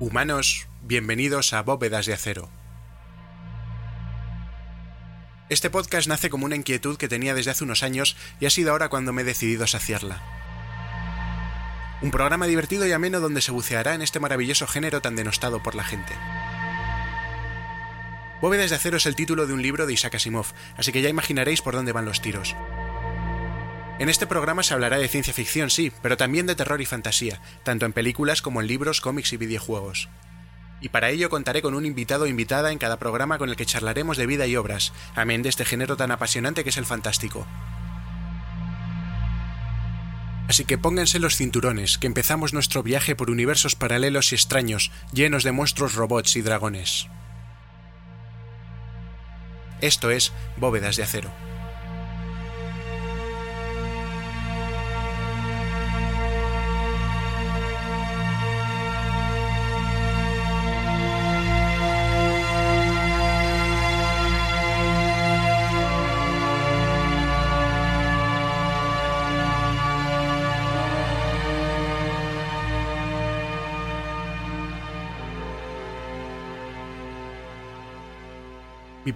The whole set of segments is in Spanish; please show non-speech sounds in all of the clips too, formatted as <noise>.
Humanos, bienvenidos a Bóvedas de Acero. Este podcast nace como una inquietud que tenía desde hace unos años y ha sido ahora cuando me he decidido saciarla. Un programa divertido y ameno donde se buceará en este maravilloso género tan denostado por la gente. Bóvedas de Acero es el título de un libro de Isaac Asimov, así que ya imaginaréis por dónde van los tiros. En este programa se hablará de ciencia ficción, sí, pero también de terror y fantasía, tanto en películas como en libros, cómics y videojuegos. Y para ello contaré con un invitado o invitada en cada programa con el que charlaremos de vida y obras, amén de este género tan apasionante que es el fantástico. Así que pónganse los cinturones, que empezamos nuestro viaje por universos paralelos y extraños, llenos de monstruos robots y dragones. Esto es Bóvedas de Acero.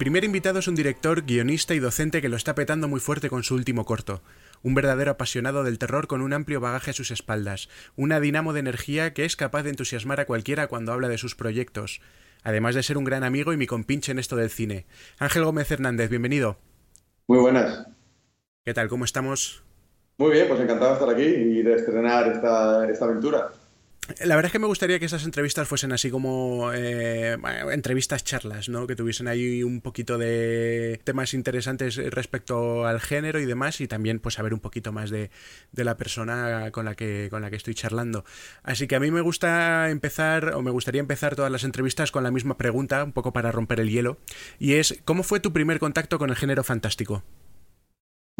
Primer invitado es un director, guionista y docente que lo está petando muy fuerte con su último corto. Un verdadero apasionado del terror con un amplio bagaje a sus espaldas. Una dinamo de energía que es capaz de entusiasmar a cualquiera cuando habla de sus proyectos. Además de ser un gran amigo y mi compinche en esto del cine. Ángel Gómez Hernández, bienvenido. Muy buenas. ¿Qué tal? ¿Cómo estamos? Muy bien, pues encantado de estar aquí y de estrenar esta, esta aventura. La verdad es que me gustaría que esas entrevistas fuesen así como eh, entrevistas charlas, ¿no? Que tuviesen ahí un poquito de temas interesantes respecto al género y demás, y también pues saber un poquito más de, de, la persona con la que con la que estoy charlando. Así que a mí me gusta empezar, o me gustaría empezar todas las entrevistas con la misma pregunta, un poco para romper el hielo, y es ¿cómo fue tu primer contacto con el género fantástico?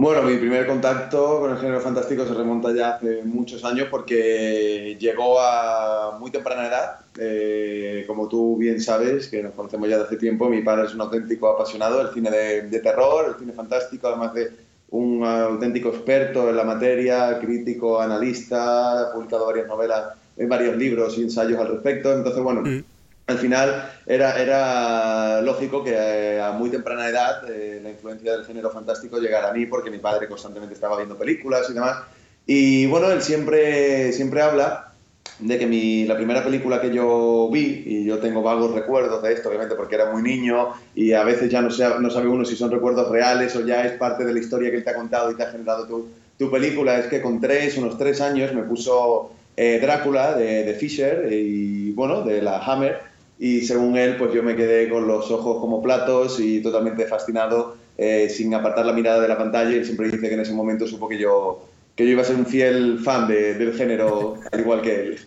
Bueno, mi primer contacto con el género fantástico se remonta ya hace muchos años porque llegó a muy temprana edad. Eh, como tú bien sabes, que nos conocemos ya de hace tiempo, mi padre es un auténtico apasionado del cine de, terror, el cine fantástico, además de un auténtico experto en la materia, crítico, analista, ha publicado varias novelas, en varios libros y ensayos al respecto. Entonces, bueno, mm al final era, era lógico que eh, a muy temprana edad eh, la influencia del género fantástico llegara a mí porque mi padre constantemente estaba viendo películas y demás. Y bueno, él siempre, siempre habla de que mi, la primera película que yo vi, y yo tengo vagos recuerdos de esto, obviamente porque era muy niño y a veces ya no, no sabe uno si son recuerdos reales o ya es parte de la historia que él te ha contado y te ha generado tu, tu película, es que con tres, unos tres años me puso eh, Drácula de, de Fisher y bueno, de la Hammer y según él, pues yo me quedé con los ojos como platos y totalmente fascinado, eh, sin apartar la mirada de la pantalla. Y siempre dice que en ese momento supo que yo, que yo iba a ser un fiel fan de, del género, al igual que él.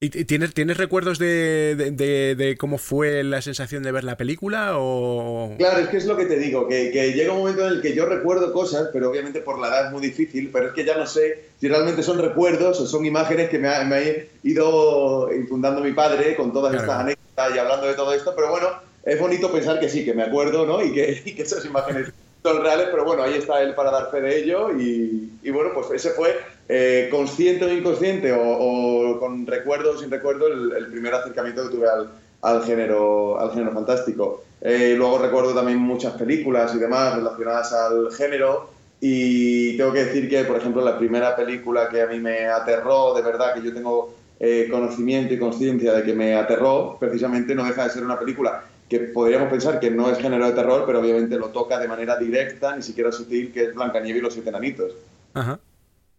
¿Y tienes, tienes recuerdos de, de, de, cómo fue la sensación de ver la película? O... Claro, es que es lo que te digo, que, que, llega un momento en el que yo recuerdo cosas, pero obviamente por la edad es muy difícil, pero es que ya no sé si realmente son recuerdos o son imágenes que me ha, me ha ido infundando mi padre con todas claro. estas anécdotas y hablando de todo esto, pero bueno, es bonito pensar que sí, que me acuerdo, ¿no? Y que, <laughs> y que esas imágenes son reales, pero bueno, ahí está él para dar fe de ello y, y bueno, pues ese fue eh, consciente o inconsciente o, con recuerdo o sin recuerdo el, primer acercamiento que tuve al, al género, al género fantástico. Eh, luego recuerdo también muchas películas y demás relacionadas al género y tengo que decir que, por ejemplo, la primera película que a mí me aterró, de verdad, que yo tengo eh, conocimiento y conciencia de que me aterró, precisamente no deja de ser una película que podríamos pensar que no es género de terror, pero obviamente lo toca de manera directa, ni siquiera sutil, que es Blancanieves y los siete enanitos. Ajá.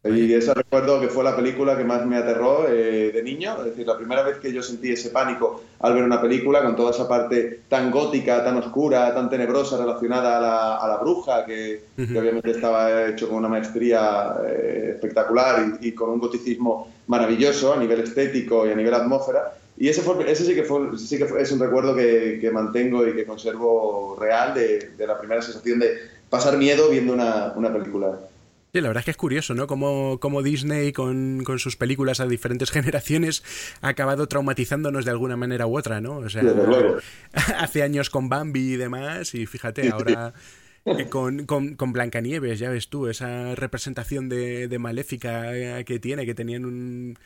Y eso recuerdo que fue la película que más me aterró eh, de niño, es decir, la primera vez que yo sentí ese pánico al ver una película con toda esa parte tan gótica, tan oscura, tan tenebrosa relacionada a la, a la bruja, que, uh -huh. que, obviamente estaba hecho con una maestría eh, espectacular y, y, con un goticismo maravilloso a nivel estético y a nivel atmósfera. Y ese, fue, ese sí que, fue, sí que fue, es un recuerdo que, que, mantengo y que conservo real de, de, la primera sensación de pasar miedo viendo una, una película. Sí, la verdad es que es curioso, ¿no? Como, como Disney con, con, sus películas a diferentes <laughs> generaciones ha acabado traumatizándonos de alguna manera u otra, ¿no? O sea, <laughs> hace años con Bambi y demás, y fíjate, ahora con, con, con, Blancanieves, ya ves tú, esa representación de, de maléfica que tiene, que tenían un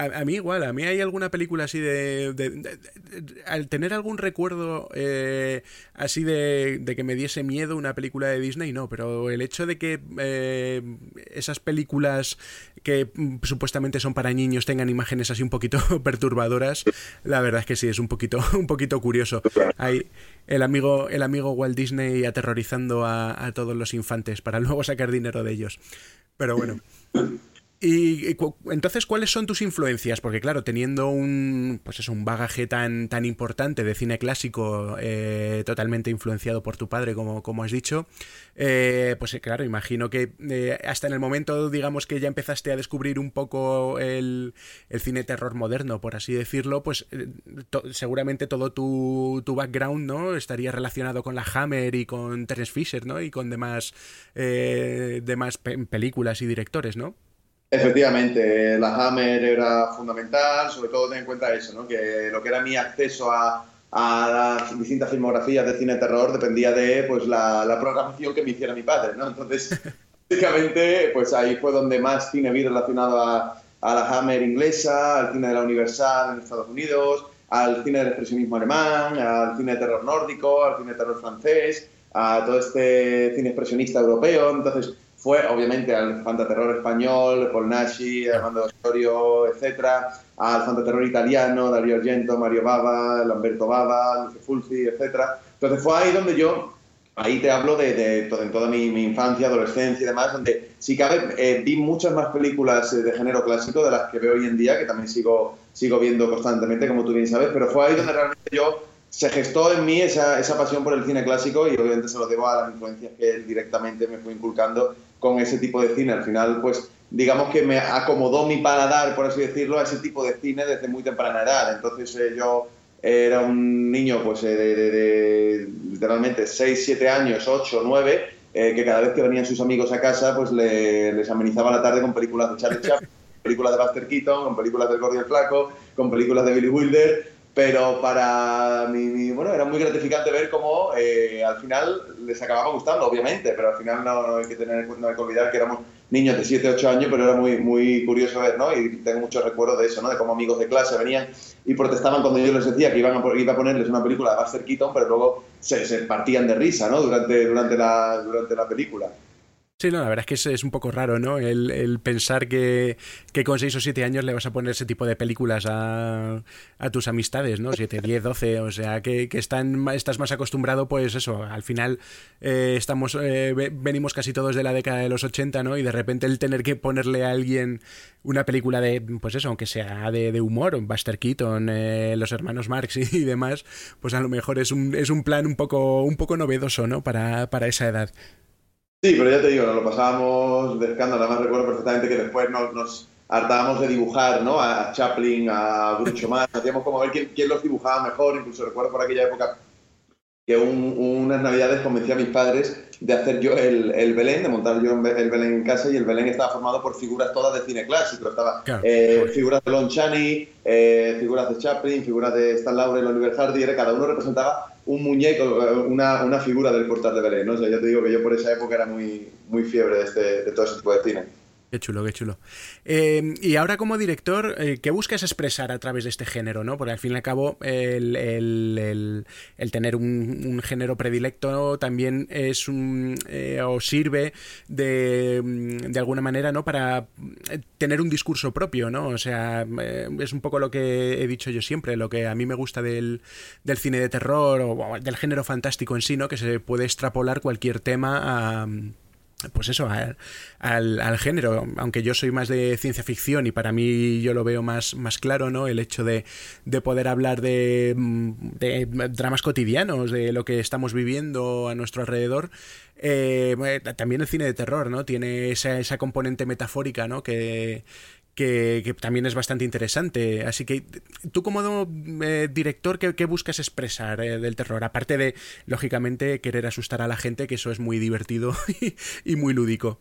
A, mí igual, a mí hay alguna película así de... al tener algún recuerdo eh, así de, que me diese miedo una película de Disney, no, pero el hecho de que eh, esas películas que mm, supuestamente son para niños tengan imágenes así un poquito <laughs> perturbadoras, la verdad es que sí, es un poquito, <laughs> un poquito curioso. Hay el amigo, el amigo Walt Disney aterrorizando a, a todos los infantes para <laughs> luego sacar dinero de ellos. Pero bueno. Y, entonces, ¿cuáles son tus influencias? Porque claro, teniendo un, pues eso, un bagaje tan, tan importante de cine clásico, eh, totalmente influenciado por tu padre, como, como has dicho, eh, pues eh, claro, imagino que hasta en el momento, digamos que ya empezaste a descubrir un poco el, el cine terror moderno, por así decirlo, pues seguramente todo tu, tu, background, ¿no? Estaría relacionado con la Hammer y con Terence Fisher, ¿no? Y con demás, demás películas y directores, ¿no? Efectivamente, la Hammer era fundamental, sobre todo ten en cuenta eso, ¿no? que lo que era mi acceso a, las distintas filmografías de cine terror dependía de pues, la, programación que me hiciera mi padre. ¿no? Entonces, <laughs> básicamente, pues ahí fue donde más cine vi relacionado a, a la Hammer inglesa, al cine de la Universal en Estados Unidos, al cine del expresionismo alemán, al cine de terror nórdico, al cine de terror francés, a todo este cine expresionista europeo. Entonces, fue obviamente al fantaterror español, Paul Nashi, Armando Osorio, etcétera, al fantaterror italiano, Dario Argento, Mario Bava, Lamberto Bava, Lucio Fulci, etcétera. Entonces fue ahí donde yo, ahí te hablo de, de, en toda mi, infancia, adolescencia y demás, donde si cabe eh, vi muchas más películas eh, de género clásico de las que veo hoy en día, que también sigo, sigo viendo constantemente, como tú bien sabes, pero fue ahí donde realmente yo se gestó en mí esa, esa, pasión por el cine clásico y obviamente se lo debo a las influencias que él directamente me fue inculcando con ese tipo de cine. Al final, pues digamos que me acomodó mi paladar, por así decirlo, a ese tipo de cine desde muy temprana edad. Entonces eh, yo era un niño pues eh, de, literalmente 6, 7 años, 8, 9, que cada vez que venían sus amigos a casa pues les amenizaba la tarde con películas de Charlie Chaplin, películas de Buster Keaton, con películas del Gordo Flaco, con películas de Billy Wilder pero para mí, bueno, era muy gratificante ver cómo eh, al final les acababa gustando, obviamente, pero al final no, hay que tener no hay que olvidar que éramos niños de 7, 8 años, pero era muy, muy curioso ver, ¿no? Y tengo muchos recuerdos de eso, ¿no? De cómo amigos de clase venían y protestaban cuando yo les decía que iban a, iba a ponerles una película de Buster Keaton, pero luego se, se partían de risa, ¿no? Durante, durante, la, durante la película. Sí, no, la verdad es que es, un poco raro, ¿no? El, pensar que, con 6 o 7 años le vas a poner ese tipo de películas a, tus amistades, ¿no? 7, 10, 12, o sea, que, están, estás más acostumbrado, pues eso, al final eh, estamos, eh, venimos casi todos de la década de los 80, ¿no? Y de repente el tener que ponerle a alguien una película de, pues eso, aunque sea de, de humor, Buster Keaton, eh, los hermanos Marx y, demás, pues a lo mejor es un, es un plan un poco, un poco novedoso, ¿no? Para, para esa edad. Sí, pero ya te digo, nos lo pasábamos de escándalo. Además, recuerdo perfectamente que después nos, nos hartábamos de dibujar ¿no? a Chaplin, a Groucho Marx. Hacíamos como a ver quién, quién, los dibujaba mejor. Incluso recuerdo por aquella época que un, unas navidades convencí a mis padres de hacer yo el, el, Belén, de montar yo el Belén en casa y el Belén estaba formado por figuras todas de cine clásico. Estaba eh, figuras de Lon Chaney, eh, figuras de Chaplin, figuras de Stan Laurel, Oliver Hardy, era, cada uno representaba un muñeco, una, una figura del portal de Belén, ¿no? O sea, yo te digo que yo por esa época era muy, muy fiebre de, este, de todo ese tipo de cine. Qué chulo, qué chulo. Eh, y ahora como director, eh, ¿qué buscas expresar a través de este género? ¿no? Porque al fin y al cabo el, el, el, tener un, género predilecto también es un, eh, o sirve de, de, alguna manera ¿no? para tener un discurso propio, ¿no? O sea, es un poco lo que he dicho yo siempre, lo que a mí me gusta del, del cine de terror o, del género fantástico en sí, ¿no? que se puede extrapolar cualquier tema a pues eso, al, al, género, aunque yo soy más de ciencia ficción y para mí yo lo veo más, más claro, ¿no? El hecho de, de poder hablar de, de, dramas cotidianos, de lo que estamos viviendo a nuestro alrededor. Eh, también el cine de terror, ¿no? Tiene esa, esa componente metafórica, ¿no? Que, que, también es bastante interesante. Así que tú como eh, director, ¿qué, buscas expresar eh, del terror? Aparte de, lógicamente, querer asustar a la gente, que eso es muy divertido <laughs> y, muy lúdico.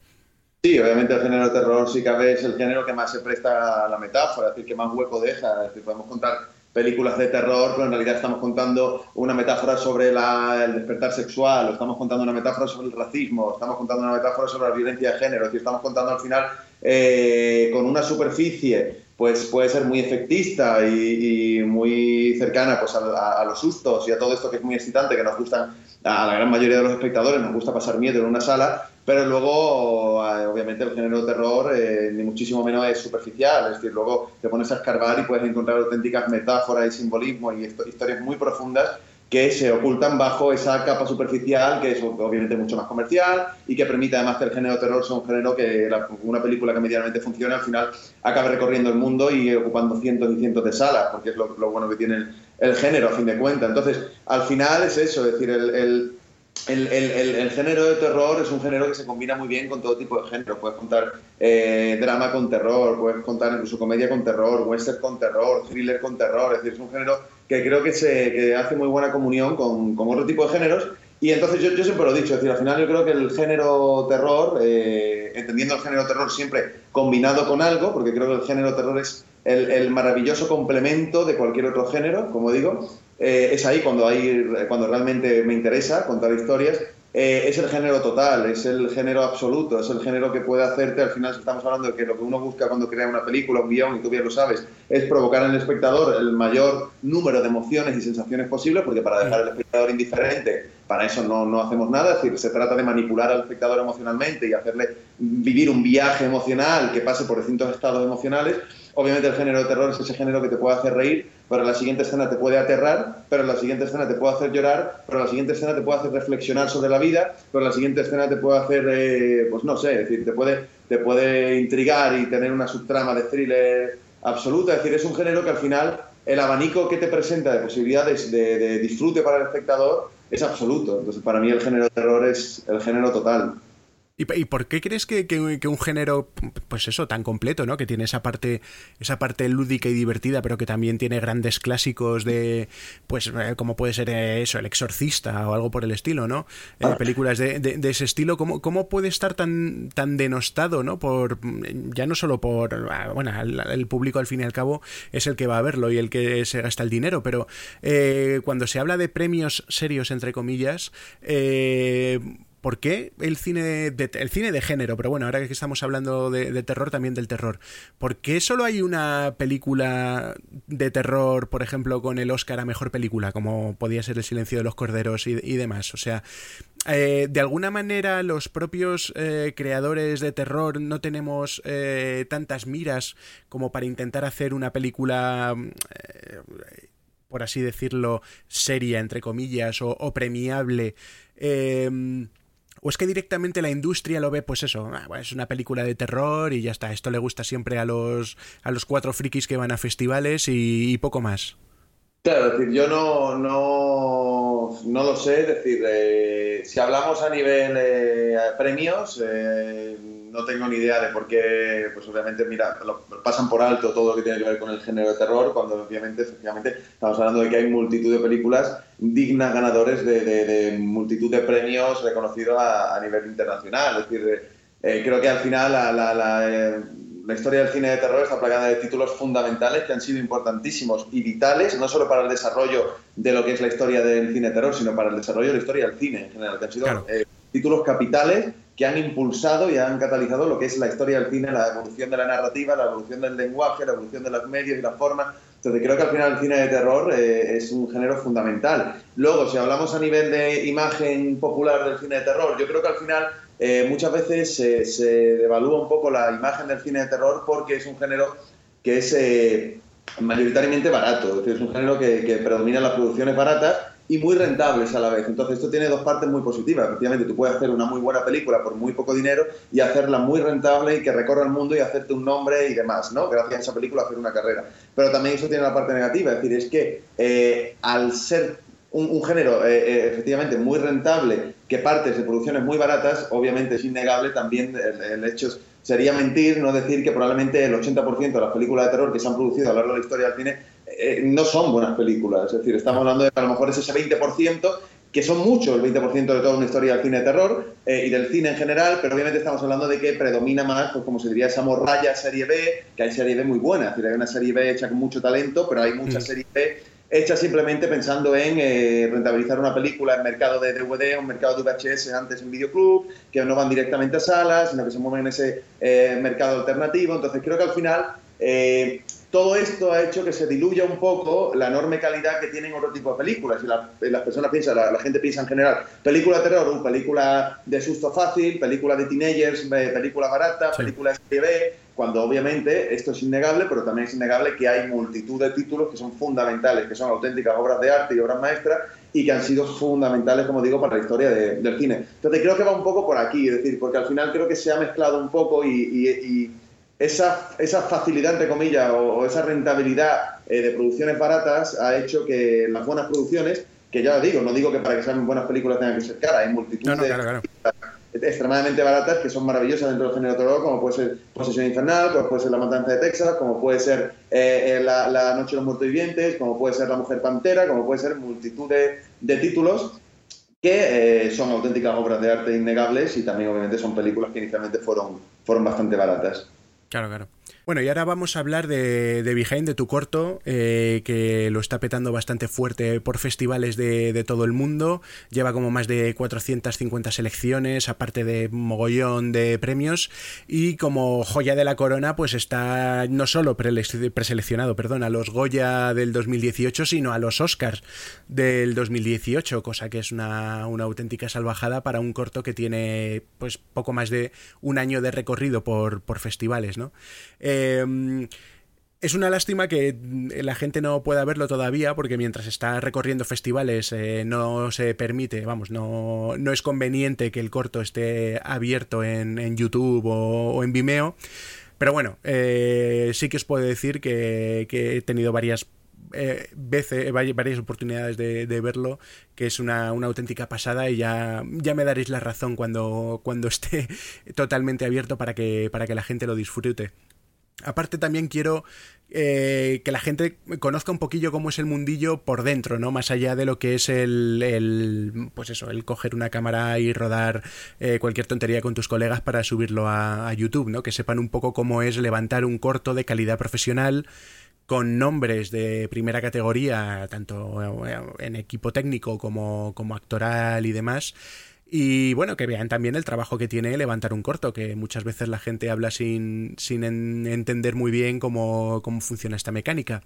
Sí, obviamente el género de terror sí cabe es el género que más se presta a la metáfora, es decir, que más hueco deja. Es decir, podemos contar películas de terror, pero en realidad estamos contando una metáfora sobre el despertar sexual, estamos contando una metáfora sobre el racismo, estamos contando una metáfora sobre la violencia de género, es decir, estamos contando al final eh, con una superficie pues puede ser muy efectista y, muy cercana pues a, los sustos y a todo esto que es muy excitante, que nos gusta a la gran mayoría de los espectadores, nos gusta pasar miedo en una sala, pero luego, eh, obviamente, el género de terror eh, ni muchísimo menos es superficial, es decir, luego te pones a escarbar y puedes encontrar auténticas metáforas y simbolismos y historias muy profundas que se ocultan bajo esa capa superficial que es obviamente mucho más comercial y que permite además que el género terror sea un género que una película que medianamente funcione al final acabe recorriendo el mundo y ocupando cientos y cientos de salas, porque es lo, bueno que tiene el, género a fin de cuentas. Entonces, al final es eso, es decir, el, el, género de terror es un género que se combina muy bien con todo tipo de género. Puedes contar eh, drama con terror, puedes contar incluso comedia con terror, western con terror, thriller con terror. Es decir, es un género que creo que, se, hace muy buena comunión con, otro tipo de géneros. Y entonces yo, siempre lo he dicho, al final yo creo que el género terror, eh, entendiendo el género terror siempre combinado con algo, porque creo que el género terror es el, maravilloso complemento de cualquier otro género, como digo, eh, es ahí cuando, hay, cuando realmente me interesa contar historias eh, es el género total, es el género absoluto, es el género que puede hacerte, al final estamos hablando de que lo que uno busca cuando crea una película, un guion, y tú bien lo sabes, es provocar en el espectador el mayor número de emociones y sensaciones posibles, porque para dejar al espectador indiferente, para eso no, no hacemos nada, es decir, se trata de manipular al espectador emocionalmente y hacerle vivir un viaje emocional que pase por distintos estados emocionales. Obviamente el género de terror es ese género que te puede hacer reír, pero la siguiente escena te puede aterrar, pero la siguiente escena te puede hacer llorar, pero la siguiente escena te puede hacer reflexionar sobre la vida, pero la siguiente escena te puede hacer, eh, pues no sé, es decir, te puede, te puede intrigar y tener una subtrama de thriller absoluta. Es decir, es un género que al final el abanico que te presenta de posibilidades de, de disfrute para el espectador es absoluto. Entonces, para mí el género de terror es el género total. ¿Y, por qué crees que, un género, pues eso, tan completo, ¿no? Que tiene esa parte, esa parte lúdica y divertida, pero que también tiene grandes clásicos de, pues, eh, como puede ser eh, eso, El Exorcista o algo por el estilo, ¿no? Eh, ah. películas de, ese estilo, ¿cómo, ¿cómo puede estar tan, tan denostado, ¿no? Por, ya no solo por, ah, bueno, el, público al fin y al cabo es el que va a verlo y el que se gasta el dinero, pero cuando se habla de premios serios, entre comillas, eh, ¿Por qué el cine de, el cine de género? Pero bueno, ahora que estamos hablando de, terror, también del terror. ¿Por qué solo hay una película de terror, por ejemplo, con el Oscar a Mejor Película, como podía ser El Silencio de los Corderos y, demás? O sea, eh, de alguna manera los propios eh, creadores de terror no tenemos eh, tantas miras como para intentar hacer una película por así decirlo, seria, entre comillas, o, o premiable. ¿O es que directamente la industria lo ve, pues eso, ah, es una película de terror y ya está, esto le gusta siempre a los, a los cuatro frikis que van a festivales y, poco más? Claro, es decir, yo no, no, no lo sé, es decir, eh, si hablamos a nivel eh, premios, eh, no tengo ni idea de por qué, pues obviamente, mira, pasan por alto todo lo que tiene que ver con el género de terror, cuando obviamente, efectivamente, estamos hablando de que hay multitud de películas dignas ganadores de, multitud de premios reconocidos a, nivel internacional. Es decir, eh, creo que al final la, eh, la, historia del cine de terror está plagada de títulos fundamentales que han sido importantísimos y vitales, no solo para el desarrollo de lo que es la historia del cine de terror, sino para el desarrollo de la historia del cine en general, que han sido eh, títulos capitales que han impulsado y han catalizado lo que es la historia del cine, la evolución de la narrativa, la evolución del lenguaje, la evolución de los medios y la forma. Entonces creo que al final el cine de terror eh, es un género fundamental. Luego, si hablamos a nivel de imagen popular del cine de terror, yo creo que al final eh, muchas veces se, devalúa un poco la imagen del cine de terror porque es un género que es eh, mayoritariamente barato, es, un género que, que predomina las producciones baratas y muy rentables a la vez. Entonces, esto tiene dos partes muy positivas. Efectivamente, tú puedes hacer una muy buena película por muy poco dinero y hacerla muy rentable y que recorra el mundo y hacerte un nombre y demás, ¿no? Gracias a esa película hacer una carrera. Pero también eso tiene la parte negativa, es decir, es que eh, al ser un, género eh, eh, efectivamente muy rentable que partes de producciones muy baratas, obviamente es innegable también el, hecho sería mentir no decir que probablemente el 80% de las películas de terror que se han producido a lo largo de la historia del cine eh, no son buenas películas. Es decir, estamos hablando de a lo mejor es ese 20%, que son muchos, el 20% de toda una historia del cine de terror eh, y del cine en general, pero obviamente estamos hablando de que predomina más, pues como se diría, esa morralla serie B, que hay serie B muy buena. Es decir, hay una serie B hecha con mucho talento, pero hay mucha mm. serie B hecha simplemente pensando en eh, rentabilizar una película en mercado de DVD o en mercado de VHS antes en videoclub, que no van directamente a salas, sino que se mueven en ese mercado alternativo. Entonces creo que al final eh, todo esto ha hecho que se diluya un poco la enorme calidad que tienen otro tipo de películas. Y las personas piensan, la, gente piensa en general, película de terror, película de susto fácil, película de teenagers, película barata, película de TV, cuando obviamente esto es innegable, pero también es innegable que hay multitud de títulos que son fundamentales, que son auténticas obras de arte y obras maestras y que han sido fundamentales, como digo, para la historia del cine. Entonces creo que va un poco por aquí, es decir, porque al final creo que se ha mezclado un poco y esa, esa facilidad, entre comillas, o, esa rentabilidad eh, de producciones baratas ha hecho que las buenas producciones, que ya lo digo, no digo que para que sean buenas películas tengan que ser caras, hay multitud de extremadamente baratas que son maravillosas dentro del género terror, como puede ser Posesión Infernal, como puede ser La Matanza de Texas, como puede ser eh, eh, la, Noche de los Muertos Vivientes, como puede ser La Mujer Pantera, como puede ser multitud de, títulos que son auténticas obras de arte innegables y también obviamente son películas que inicialmente fueron, fueron bastante baratas. Claro, claro. Bueno, y ahora vamos a hablar de, de de tu corto, eh, que lo está petando bastante fuerte por festivales de, todo el mundo. Lleva como más de 450 selecciones, aparte de mogollón de premios. Y como joya de la corona, pues está no solo preseleccionado perdón, a los Goya del 2018, sino a los Oscars del 2018, cosa que es una, una auténtica salvajada para un corto que tiene pues poco más de un año de recorrido por, por festivales, ¿no? Em, es una lástima que la gente no pueda verlo todavía porque mientras está recorriendo festivales eh, no se permite, vamos, no, no, es conveniente que el corto esté abierto en, YouTube o, en Vimeo. Pero bueno, eh, sí que os puedo decir que, he tenido varias eh, veces, varias oportunidades de, verlo, que es una, auténtica pasada y ya, ya me daréis la razón cuando, cuando esté <laughs> totalmente abierto para que, para que la gente lo disfrute. Aparte también quiero eh, que la gente conozca un poquillo cómo es el mundillo por dentro, ¿no? Más allá de lo que es el, pues eso, el coger una cámara y rodar eh, cualquier tontería con tus colegas para subirlo a, YouTube, ¿no? Que sepan un poco cómo es levantar un corto de calidad profesional con nombres de primera categoría, tanto eh, en equipo técnico como, como actoral y demás. Y bueno, que vean también el trabajo que tiene levantar un corto, que muchas veces la gente habla sin, sin entender muy bien cómo, funciona esta mecánica.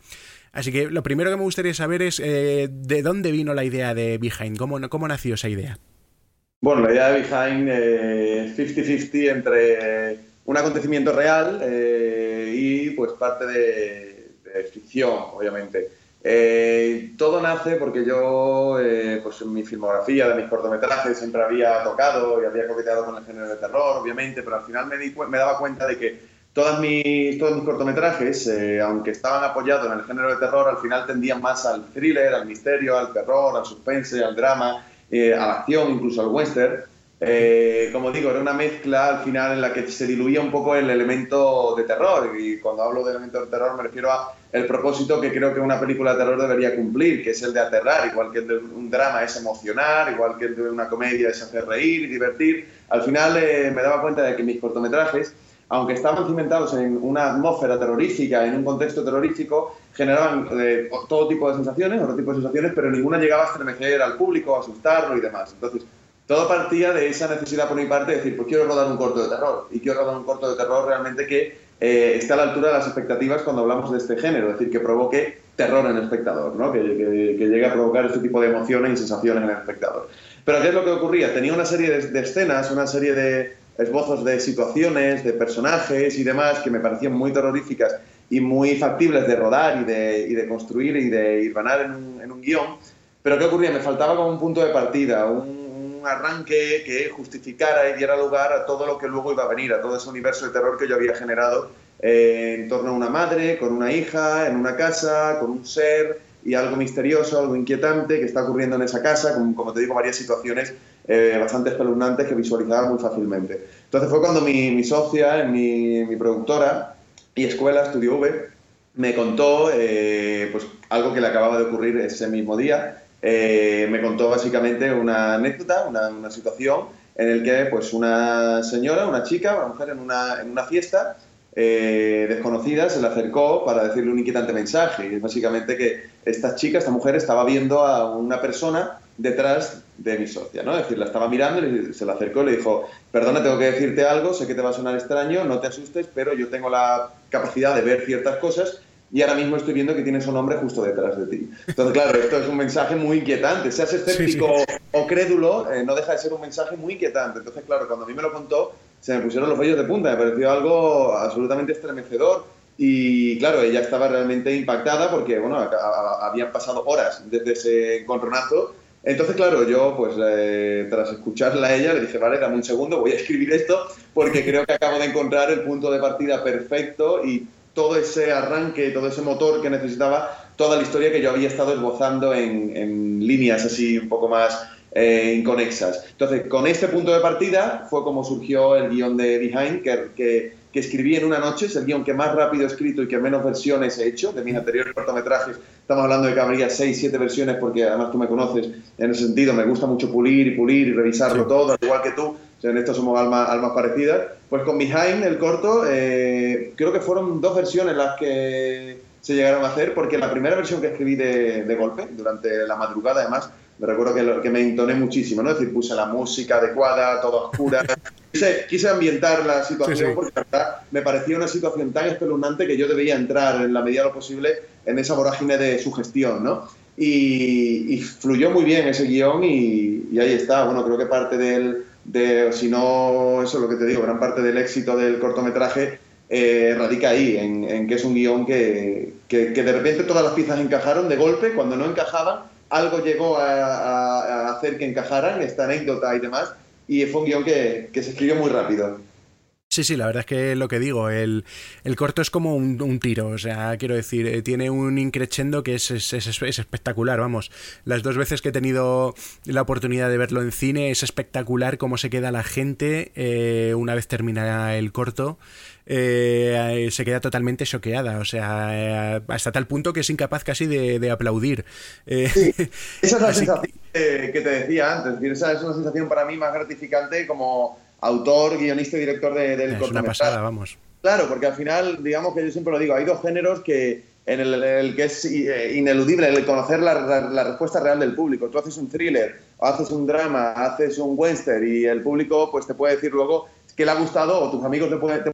Así que lo primero que me gustaría saber es eh, de dónde vino la idea de Behind, cómo, cómo nació esa idea. Bueno, la idea de Behind es eh, 50-50 entre un acontecimiento real eh, y pues parte de ficción, obviamente. Eh, todo nace porque yo, eh, pues en mi filmografía de mis cortometrajes siempre había tocado y había coqueteado con el género de terror, obviamente, pero al final me, me daba cuenta de que todas mis, todos mis cortometrajes, eh, aunque estaban apoyados en el género de terror, al final tendían más al thriller, al misterio, al terror, al suspense, al drama, a la acción, incluso al western. Como digo, era una mezcla al final en la que se diluía un poco el elemento de terror. Y cuando hablo de elemento de terror me refiero a el propósito que creo que una película de terror debería cumplir, que es el de aterrar, igual que el de un drama es emocionar, igual que el de una comedia es hacer reír y divertir. Al final eh, me daba cuenta de que mis cortometrajes, aunque estaban cimentados en una atmósfera terrorífica, en un contexto terrorífico, generaban eh, todo tipo de sensaciones, otro tipo de sensaciones, pero ninguna llegaba a estremecer al público, a asustarlo y demás. Entonces, todo partía de esa necesidad por mi parte de decir, pues quiero rodar un corto de terror, y quiero rodar un corto de terror realmente que eh, está a la altura de las expectativas cuando hablamos de este género, es decir, que provoque terror en el espectador, ¿no? que, llegue a provocar este tipo de emociones y sensaciones en el espectador. Pero ¿qué es lo que ocurría? Tenía una serie de, escenas, una serie de esbozos de situaciones, de personajes y demás que me parecían muy terroríficas y muy factibles de rodar y de, construir y de irvanar en un, en un guion. Pero ¿qué ocurría? Me faltaba como un punto de partida, un, arranque que justificara y diera lugar a todo lo que luego iba a venir, a todo ese universo de terror que yo había generado eh, en torno a una madre, con una hija, en una casa, con un ser y algo misterioso, algo inquietante que está ocurriendo en esa casa, como te digo, varias situaciones eh, bastante espeluznantes que visualizaba muy fácilmente. Entonces fue cuando mi, socia, mi, mi, productora y escuela, Estudio V, me contó eh, pues, algo que le acababa de ocurrir ese mismo día eh, me contó básicamente una anécdota, una, situación en la que pues, una señora, una chica, una mujer en una, fiesta eh, desconocida se le acercó para decirle un inquietante mensaje. Y es básicamente que esta chica, esta mujer, estaba viendo a una persona detrás de mi socia, ¿no? Es decir, la estaba mirando y se la acercó y le dijo, perdona, tengo que decirte algo, sé que te va a sonar extraño, no te asustes, pero yo tengo la capacidad de ver ciertas cosas y ahora mismo estoy viendo que tienes un hombre justo detrás de ti. Entonces, claro, esto es un mensaje muy inquietante. Seas escéptico o crédulo, eh, no deja de ser un mensaje muy inquietante. Entonces, claro, cuando a mí me lo contó, se me pusieron los vellos de punta, me pareció algo absolutamente estremecedor. Y claro, ella estaba realmente impactada porque, bueno, habían pasado horas desde ese encontronazo. Entonces, claro, yo, pues, eh, tras escucharla a ella, le dije, vale, dame un segundo, voy a escribir esto porque creo que acabo de encontrar el punto de partida perfecto y todo ese arranque, todo ese motor que necesitaba, toda la historia que yo había estado esbozando en, líneas así un poco más eh, inconexas. Entonces, con este punto de partida fue como surgió el guion de Behind, que, que, que, escribí en una noche, es el guion que más rápido he escrito y que menos versiones he hecho de mis anteriores cortometrajes. Estamos hablando de que habría seis, siete versiones, porque además tú me conoces en ese sentido, me gusta mucho pulir y pulir y revisarlo todo, igual que tú en esto somos almas, almas parecidas. Pues con Behind, el corto, eh, creo que fueron dos versiones las que se llegaron a hacer, porque la primera versión que escribí de, de golpe, durante la madrugada además, me recuerdo que, que, me entoné muchísimo, ¿no? Es decir, puse la música adecuada, todo oscura. <laughs> Quise, quise ambientar la situación porque verdad me parecía una situación tan espeluznante que yo debía entrar en la medida de lo posible en esa vorágine de sugestión, ¿no? Y, y fluyó muy bien ese guion y, y ahí está. Bueno, creo que parte del de, si no, eso es lo que te digo, gran parte del éxito del cortometraje eh, radica ahí, en, que es un guion que, que, de repente todas las piezas encajaron de golpe, cuando no encajaban, algo llegó a, hacer que encajaran, esta anécdota y demás, y fue un guion que, que se escribió muy rápido. Sí, sí, la verdad es que lo que digo, el, el corto es como un, tiro, o sea, quiero decir, eh, tiene un increchendo que es, es, espectacular, vamos. Las dos veces que he tenido la oportunidad de verlo en cine es espectacular cómo se queda la gente eh, una vez termina el corto. Eh, se queda totalmente choqueada, o sea, hasta tal punto que es incapaz casi de, aplaudir. Sí, esa es la <laughs> sensación que te decía antes, esa es una sensación para mí más gratificante como autor, guionista y director de, del es una pasada, vamos. Claro, porque al final, digamos que yo siempre lo digo, hay dos géneros que en el, que es eh, ineludible el conocer la, respuesta real del público. Tú haces un thriller, o haces un drama, haces un western y el público pues te puede decir luego que le ha gustado o tus amigos te pueden,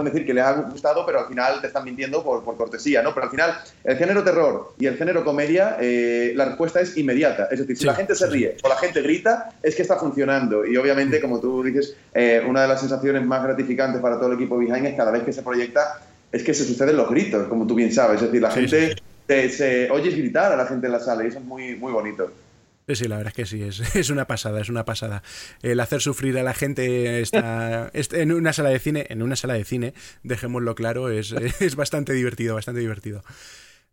pueden decir que les ha gustado, pero al final te están mintiendo por, cortesía, ¿no? Pero al final, el género terror y el género comedia, eh, la respuesta es inmediata. Es decir, si la gente se ríe o la gente grita, es que está funcionando. Y obviamente, mm. como tú dices, eh, una de las sensaciones más gratificantes para todo el equipo Behind es cada vez que se proyecta, es que se suceden los gritos, como tú bien sabes. Es decir, la gente se, oyes gritar a la gente en la sala y eso es muy, muy bonito. Sí, la verdad es que sí, <laughs> es, una pasada, es una pasada. El hacer sufrir a la gente está, <laughs> en una sala de cine, en una sala de cine, dejémoslo claro, es, <laughs> es bastante divertido, bastante divertido.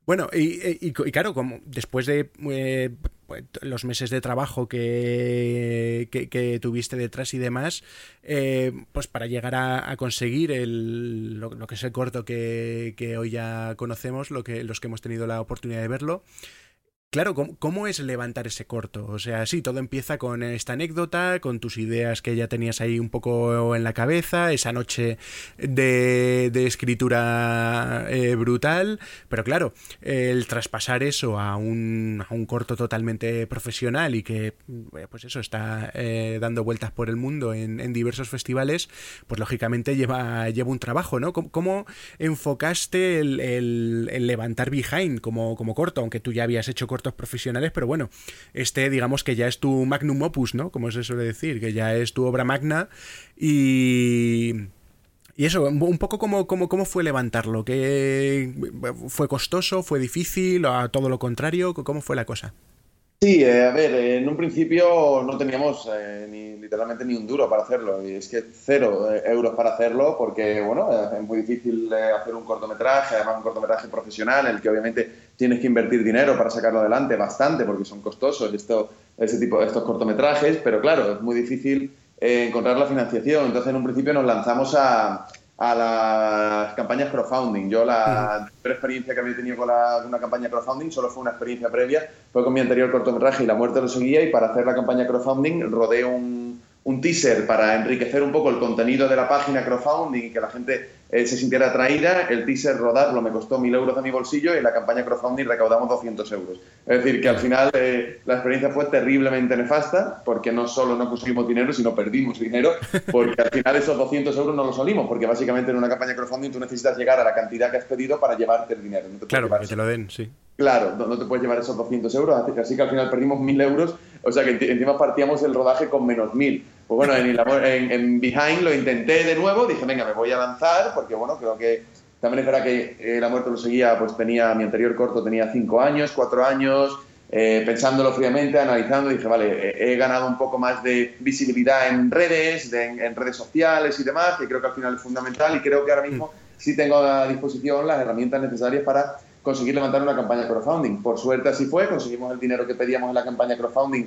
Bueno, y, claro, como después de eh, pues, los meses de trabajo que, que, tuviste detrás y demás, eh, pues para llegar a, conseguir el, lo, lo, que es el corto que, hoy ya conocemos, lo que, los que hemos tenido la oportunidad de verlo, Claro, ¿cómo, es levantar ese corto? O sea, sí, todo empieza con esta anécdota, con tus ideas que ya tenías ahí un poco en la cabeza, esa noche de, escritura eh, brutal, pero claro, el traspasar eso a un, a un, corto totalmente profesional y que, eh, pues eso, está eh, dando vueltas por el mundo en, diversos festivales, pues lógicamente lleva, lleva un trabajo, ¿no? ¿Cómo, enfocaste el, levantar Behind como, como corto, aunque tú ya habías hecho corto profesionales, pero bueno, este digamos que ya es tu magnum opus, ¿no? Como se suele decir, que ya es tu obra magna y... Y eso, un poco como, como, cómo fue levantarlo, que fue costoso, fue difícil, a todo lo contrario, ¿cómo fue la cosa? Sí, eh, a ver, en un principio no teníamos eh, literalmente ni un duro para hacerlo. Y es que cero eh, euros para hacerlo porque, bueno, es muy difícil hacer un cortometraje, además un cortometraje profesional en el que obviamente tienes que invertir dinero para sacarlo adelante, bastante, porque son costosos esto, ese tipo, estos cortometrajes, pero claro, es muy difícil encontrar la financiación. Entonces, en un principio nos lanzamos a, a las campañas crowdfunding. Yo la primera experiencia que había tenido con una campaña crowdfunding solo fue una experiencia previa, fue con mi anterior cortometraje y La muerte lo seguía y para hacer la campaña crowdfunding rodé un, un teaser para enriquecer un poco el contenido de la página crowdfunding y que la gente eh, se sintiera atraída. El teaser rodarlo me costó 1.000 euros de mi bolsillo y en la campaña crowdfunding recaudamos 200 euros. Es decir, que al final eh, la experiencia fue terriblemente nefasta porque no solo no conseguimos dinero, sino perdimos dinero porque al final esos 200 euros no los salimos porque básicamente en una campaña crowdfunding tú necesitas llegar a la cantidad que has pedido para llevarte el dinero. claro, para que te lo den, sí. Claro, no, te puedes llevar esos 200 euros, así que al final perdimos 1.000 euros, o sea que encima partíamos el rodaje con menos 1.000. Pues bueno, en, en, Behind lo intenté de nuevo, dije, venga, me voy a lanzar, porque bueno, creo que también es verdad que eh, La muerte lo seguía, pues tenía, mi anterior corto tenía 5 años, 4 años, eh, pensándolo fríamente, analizando, dije, vale, he, ganado un poco más de visibilidad en redes, en, redes sociales y demás, que creo que al final es fundamental y creo que ahora mismo mm. sí tengo a disposición las herramientas necesarias para conseguir levantar una campaña crowdfunding. Por suerte así fue, conseguimos el dinero que pedíamos en la campaña crowdfunding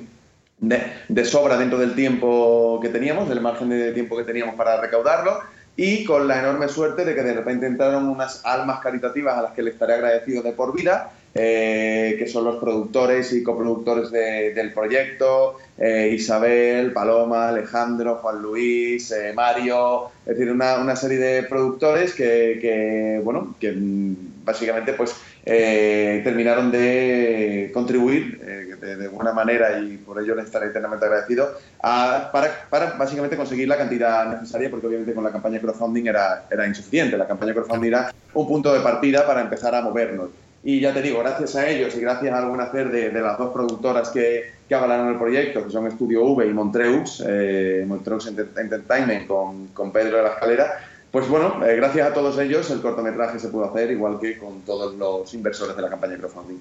de, de, sobra dentro del tiempo que teníamos, del margen de tiempo que teníamos para recaudarlo y con la enorme suerte de que de repente entraron unas almas caritativas a las que le estaré agradecido de por vida, eh, que son los productores y coproductores del proyecto, eh, Isabel, Paloma, Alejandro, Juan Luis, eh, Mario, es decir, una, una, serie de productores que, que bueno, que mm, básicamente pues eh, terminaron de contribuir eh, de, buena manera y por ello les estaré eternamente agradecido para, para, básicamente conseguir la cantidad necesaria porque obviamente con la campaña crowdfunding era, era insuficiente. La campaña crowdfunding era un punto de partida para empezar a movernos. Y ya te digo, gracias a ellos y gracias a algún hacer de, las dos productoras que, que, avalaron el proyecto, que son Estudio V y Montreux, eh, Montreux Entertainment con, con Pedro de la Escalera, pues bueno, eh, gracias a todos ellos el cortometraje se pudo hacer, igual que con todos los inversores de la campaña de crowdfunding.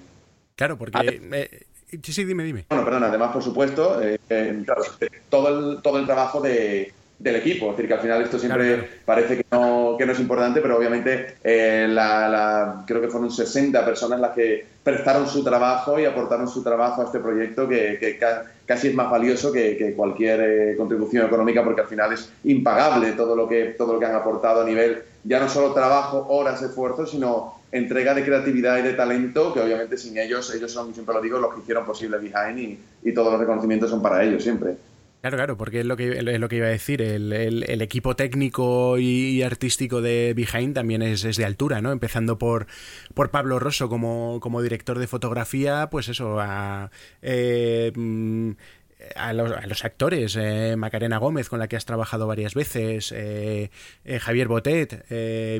Claro, porque... Eh, sí, sí, dime, dime. Bueno, perdón, además, por supuesto, eh, todo, el, todo el trabajo de, del equipo. Es decir, que al final esto siempre parece que no, que no, es importante, pero obviamente la, creo que fueron 60 personas las que prestaron su trabajo y aportaron su trabajo a este proyecto que, casi es más valioso que, cualquier eh, contribución económica porque al final es impagable todo lo, que, todo lo que han aportado a nivel ya no solo trabajo, horas, esfuerzo, sino entrega de creatividad y de talento que obviamente sin ellos, ellos son, siempre lo digo, los que hicieron posible Behind y todos los reconocimientos son para ellos siempre. Claro, claro, porque es lo que, es lo que iba a decir. El, el, equipo técnico y, artístico de Behind también es, es, de altura, ¿no? Empezando por, por Pablo Rosso como, como director de fotografía, pues eso, a. Eh, mm, a los, actores, eh, Macarena Gómez, con la que has trabajado varias veces, eh, eh, Javier Botet,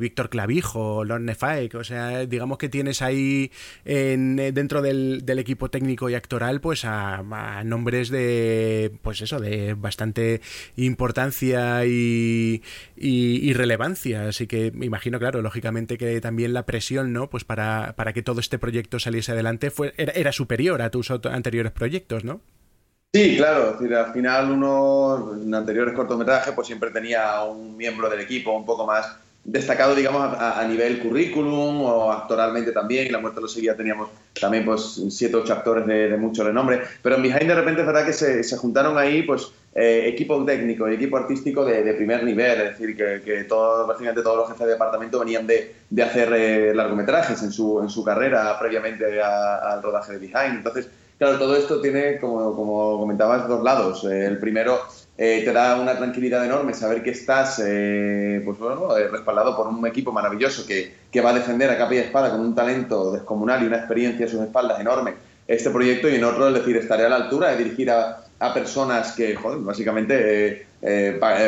Víctor Clavijo, Lorne Faek, o sea, digamos que tienes ahí en, dentro del, equipo técnico y actoral, pues a, nombres de, pues eso, de bastante importancia y, y, relevancia, así que me imagino, claro, lógicamente que también la presión, ¿no? Pues para, para que todo este proyecto saliese adelante fue, era superior a tus anteriores proyectos, ¿no? Sí, claro, al final uno en anteriores cortometrajes pues siempre tenía un miembro del equipo un poco más destacado, digamos, a, nivel currículum o actoralmente también. Y La Muerte lo seguía, teníamos también pues siete ocho actores de, mucho renombre. Pero en Behind de repente es verdad que se, se juntaron ahí pues eh, equipo técnico y equipo artístico de, primer nivel. Es decir, que, que todos, básicamente todos los jefes de departamento venían de, de hacer eh, largometrajes en su, en su carrera previamente al rodaje de Behind. Entonces, Claro, todo esto tiene, como, comentabas, dos lados. Eh, el primero eh, te da una tranquilidad enorme saber que estás eh, pues bueno, respaldado por un equipo maravilloso que, que, va a defender a capa y espada con un talento descomunal y una experiencia a sus espaldas enorme este proyecto y en otro, es decir, estaré a la altura de dirigir a, a personas que, joder, básicamente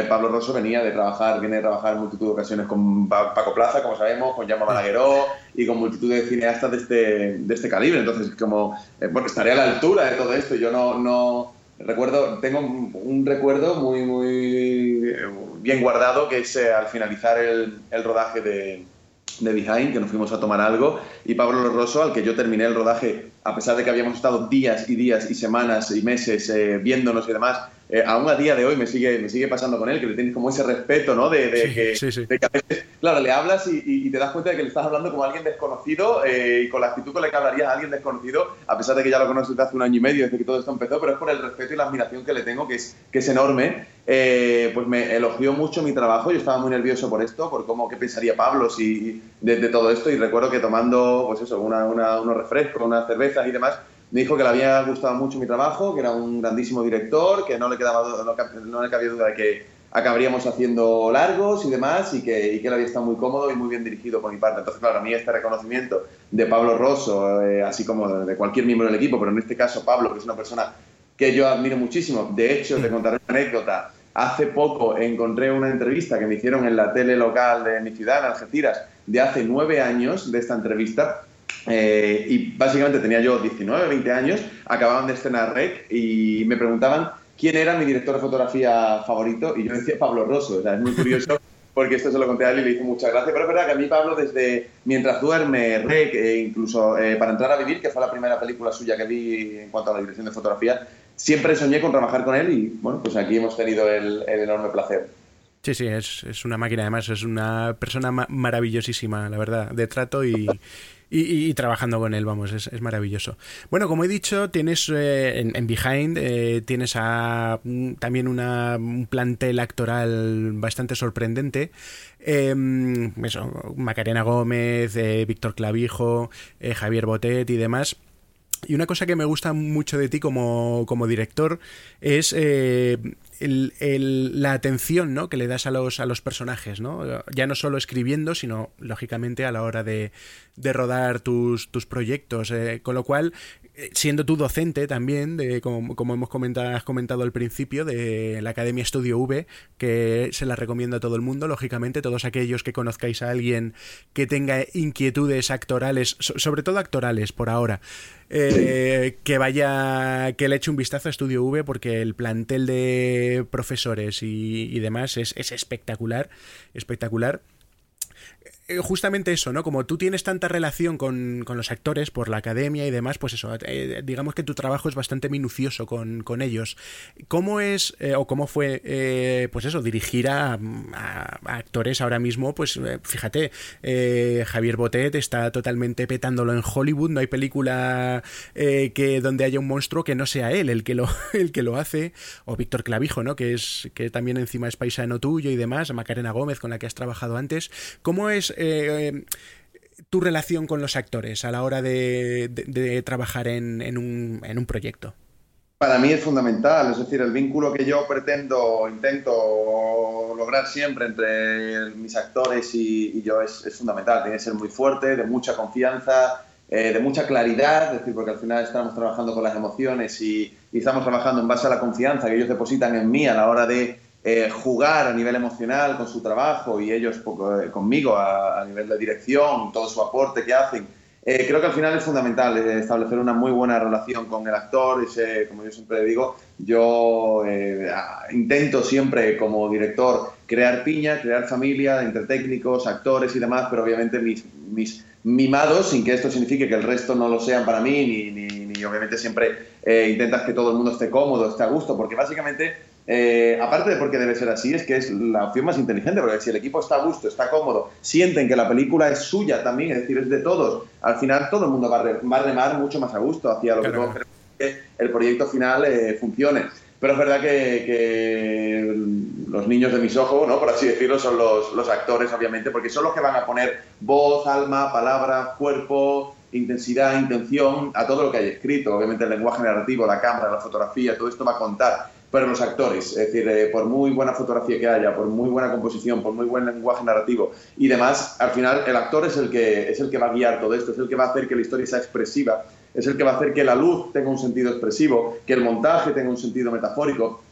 Pablo Rosso venía de trabajar, viene de trabajar en multitud de ocasiones con Paco Plaza, como sabemos, con Llama Balagueró, y con multitud de cineastas de este, de este calibre. Entonces, como, eh, bueno, estaría a la altura de todo esto. Yo no, no recuerdo, tengo un, recuerdo muy, muy eh, bien guardado, que es eh, al finalizar el, el rodaje de, de Behind, que nos fuimos a tomar algo, y Pablo Rosso, al que yo terminé el rodaje, a pesar de que habíamos estado días y días y semanas y meses viéndonos y demás, eh, aún a día de hoy me sigue, me sigue pasando con él, que le tienes como ese respeto, ¿no? De, que, a veces, claro, le hablas y, te das cuenta de que le estás hablando como a alguien desconocido eh, y con la actitud con la que hablarías a alguien desconocido, a pesar de que ya lo conoces desde hace un año y medio, desde que todo esto empezó, pero es por el respeto y la admiración que le tengo, que es, que es enorme. Eh, pues me elogió mucho mi trabajo, yo estaba muy nervioso por esto, por cómo, qué pensaría Pablo si, de, todo esto, y recuerdo que tomando, pues eso, una, unos refrescos, unas cervezas y demás, me dijo que le había gustado mucho mi trabajo, que era un grandísimo director, que no le, quedaba, no, le cabía duda de que acabaríamos haciendo largos y demás, y que, y que él había estado muy cómodo y muy bien dirigido por mi parte. Entonces, claro, a mí este reconocimiento de Pablo Rosso, eh, así como de cualquier miembro del equipo, pero en este caso Pablo, que es una persona que yo admiro muchísimo, de hecho, te contaré una anécdota, hace poco encontré una entrevista que me hicieron en la tele local de mi ciudad, en Algeciras, de hace nueve años de esta entrevista, eh, y básicamente tenía yo 19, 20 años, acababan de estrenar REC y me preguntaban quién era mi director de fotografía favorito y yo decía Pablo Rosso. O sea, es muy curioso <laughs> porque esto se lo conté a él y le hizo muchas gracias. Pero es verdad que a mí Pablo desde Mientras duerme, REC e incluso eh, Para entrar a vivir, que fue la primera película suya que vi en cuanto a la dirección de fotografía, siempre soñé con trabajar con él y bueno, pues aquí hemos tenido el, enorme placer. Sí, sí, es, es, una máquina, además es una persona maravillosísima, la verdad, de trato y, y, trabajando con él, vamos, es, maravilloso. Bueno, como he dicho, tienes eh, en, Behind, eh, tienes a, mm, también una, un plantel actoral bastante sorprendente. Em, Macarena Gómez, eh, Víctor Clavijo, Javier Botet y demás. Y una cosa que me gusta mucho de ti como, como director es la atención ¿no? que le das a los, a los personajes, ¿no? Ya no solo escribiendo, sino lógicamente a la hora de, de rodar tus, tus proyectos. Eh, con lo cual, eh, siendo tú docente también, de, como, como hemos comentado, has comentado al principio, de la Academia Estudio V, que se la recomiendo a todo el mundo, lógicamente, todos aquellos que conozcáis a alguien que tenga inquietudes actorales, sobre todo actorales por ahora, eh, que vaya, que le eche un vistazo a Estudio V, porque el plantel de profesores y, demás es, es espectacular, espectacular. Eh, justamente eso, ¿no? Como tú tienes tanta relación con, los actores por la academia y demás, pues eso, eh, digamos que tu trabajo es bastante minucioso con, ellos. ¿Cómo es, eh, o cómo fue, pues eso, dirigir a, actores ahora mismo? Pues fíjate, Javier Botet está totalmente petándolo en Hollywood, no hay película que donde haya un monstruo que no sea él el que lo, <laughs> el que lo hace, o Víctor Clavijo, ¿no? Que es que también encima es paisano tuyo y demás, Macarena Gómez con la que has trabajado antes. ¿Cómo es eh, tu relación con los actores a la hora de, trabajar en, un, proyecto? Para mí es fundamental, es decir, el vínculo que yo pretendo, intento lograr siempre entre mis actores y, yo es, fundamental, tiene que ser muy fuerte, de mucha confianza, eh, de mucha claridad, es decir, porque al final estamos trabajando con las emociones y, estamos trabajando en base a la confianza que ellos depositan en mí a la hora de eh, jugar a nivel emocional con su trabajo y ellos eh, conmigo a, nivel de dirección, todo su aporte que hacen. Eh, creo que al final es fundamental establecer una muy buena relación con el actor. Ese, como yo siempre digo, yo intento siempre como director crear piña, crear familia entre técnicos, actores y demás, pero obviamente mis, mimados, sin que esto signifique que el resto no lo sean para mí, ni, obviamente siempre intentas que todo el mundo esté cómodo, esté a gusto, porque básicamente eh, aparte de porque debe ser así, es que es la opción más inteligente, porque si el equipo está a gusto, está cómodo, sienten que la película es suya también, es decir, es de todos, al final todo el mundo va a, remar mucho más a gusto hacia lo que todos queremos que el proyecto final eh, funcione. Pero es verdad que, los niños de mis ojos, ¿no? por así decirlo, son los, los actores, obviamente, porque son los que van a poner voz, alma, palabra, cuerpo, intensidad, intención a todo lo que hay escrito. Obviamente el lenguaje narrativo, la cámara, la fotografía, todo esto va a contar pero los actores, es decir, eh, por muy buena fotografía que haya, por muy buena composición, por muy buen lenguaje narrativo y demás, al final el actor es el que es el que va a guiar todo esto, es el que va a hacer que la historia sea expresiva, es el que va a hacer que la luz tenga un sentido expresivo, que el montaje tenga un sentido metafórico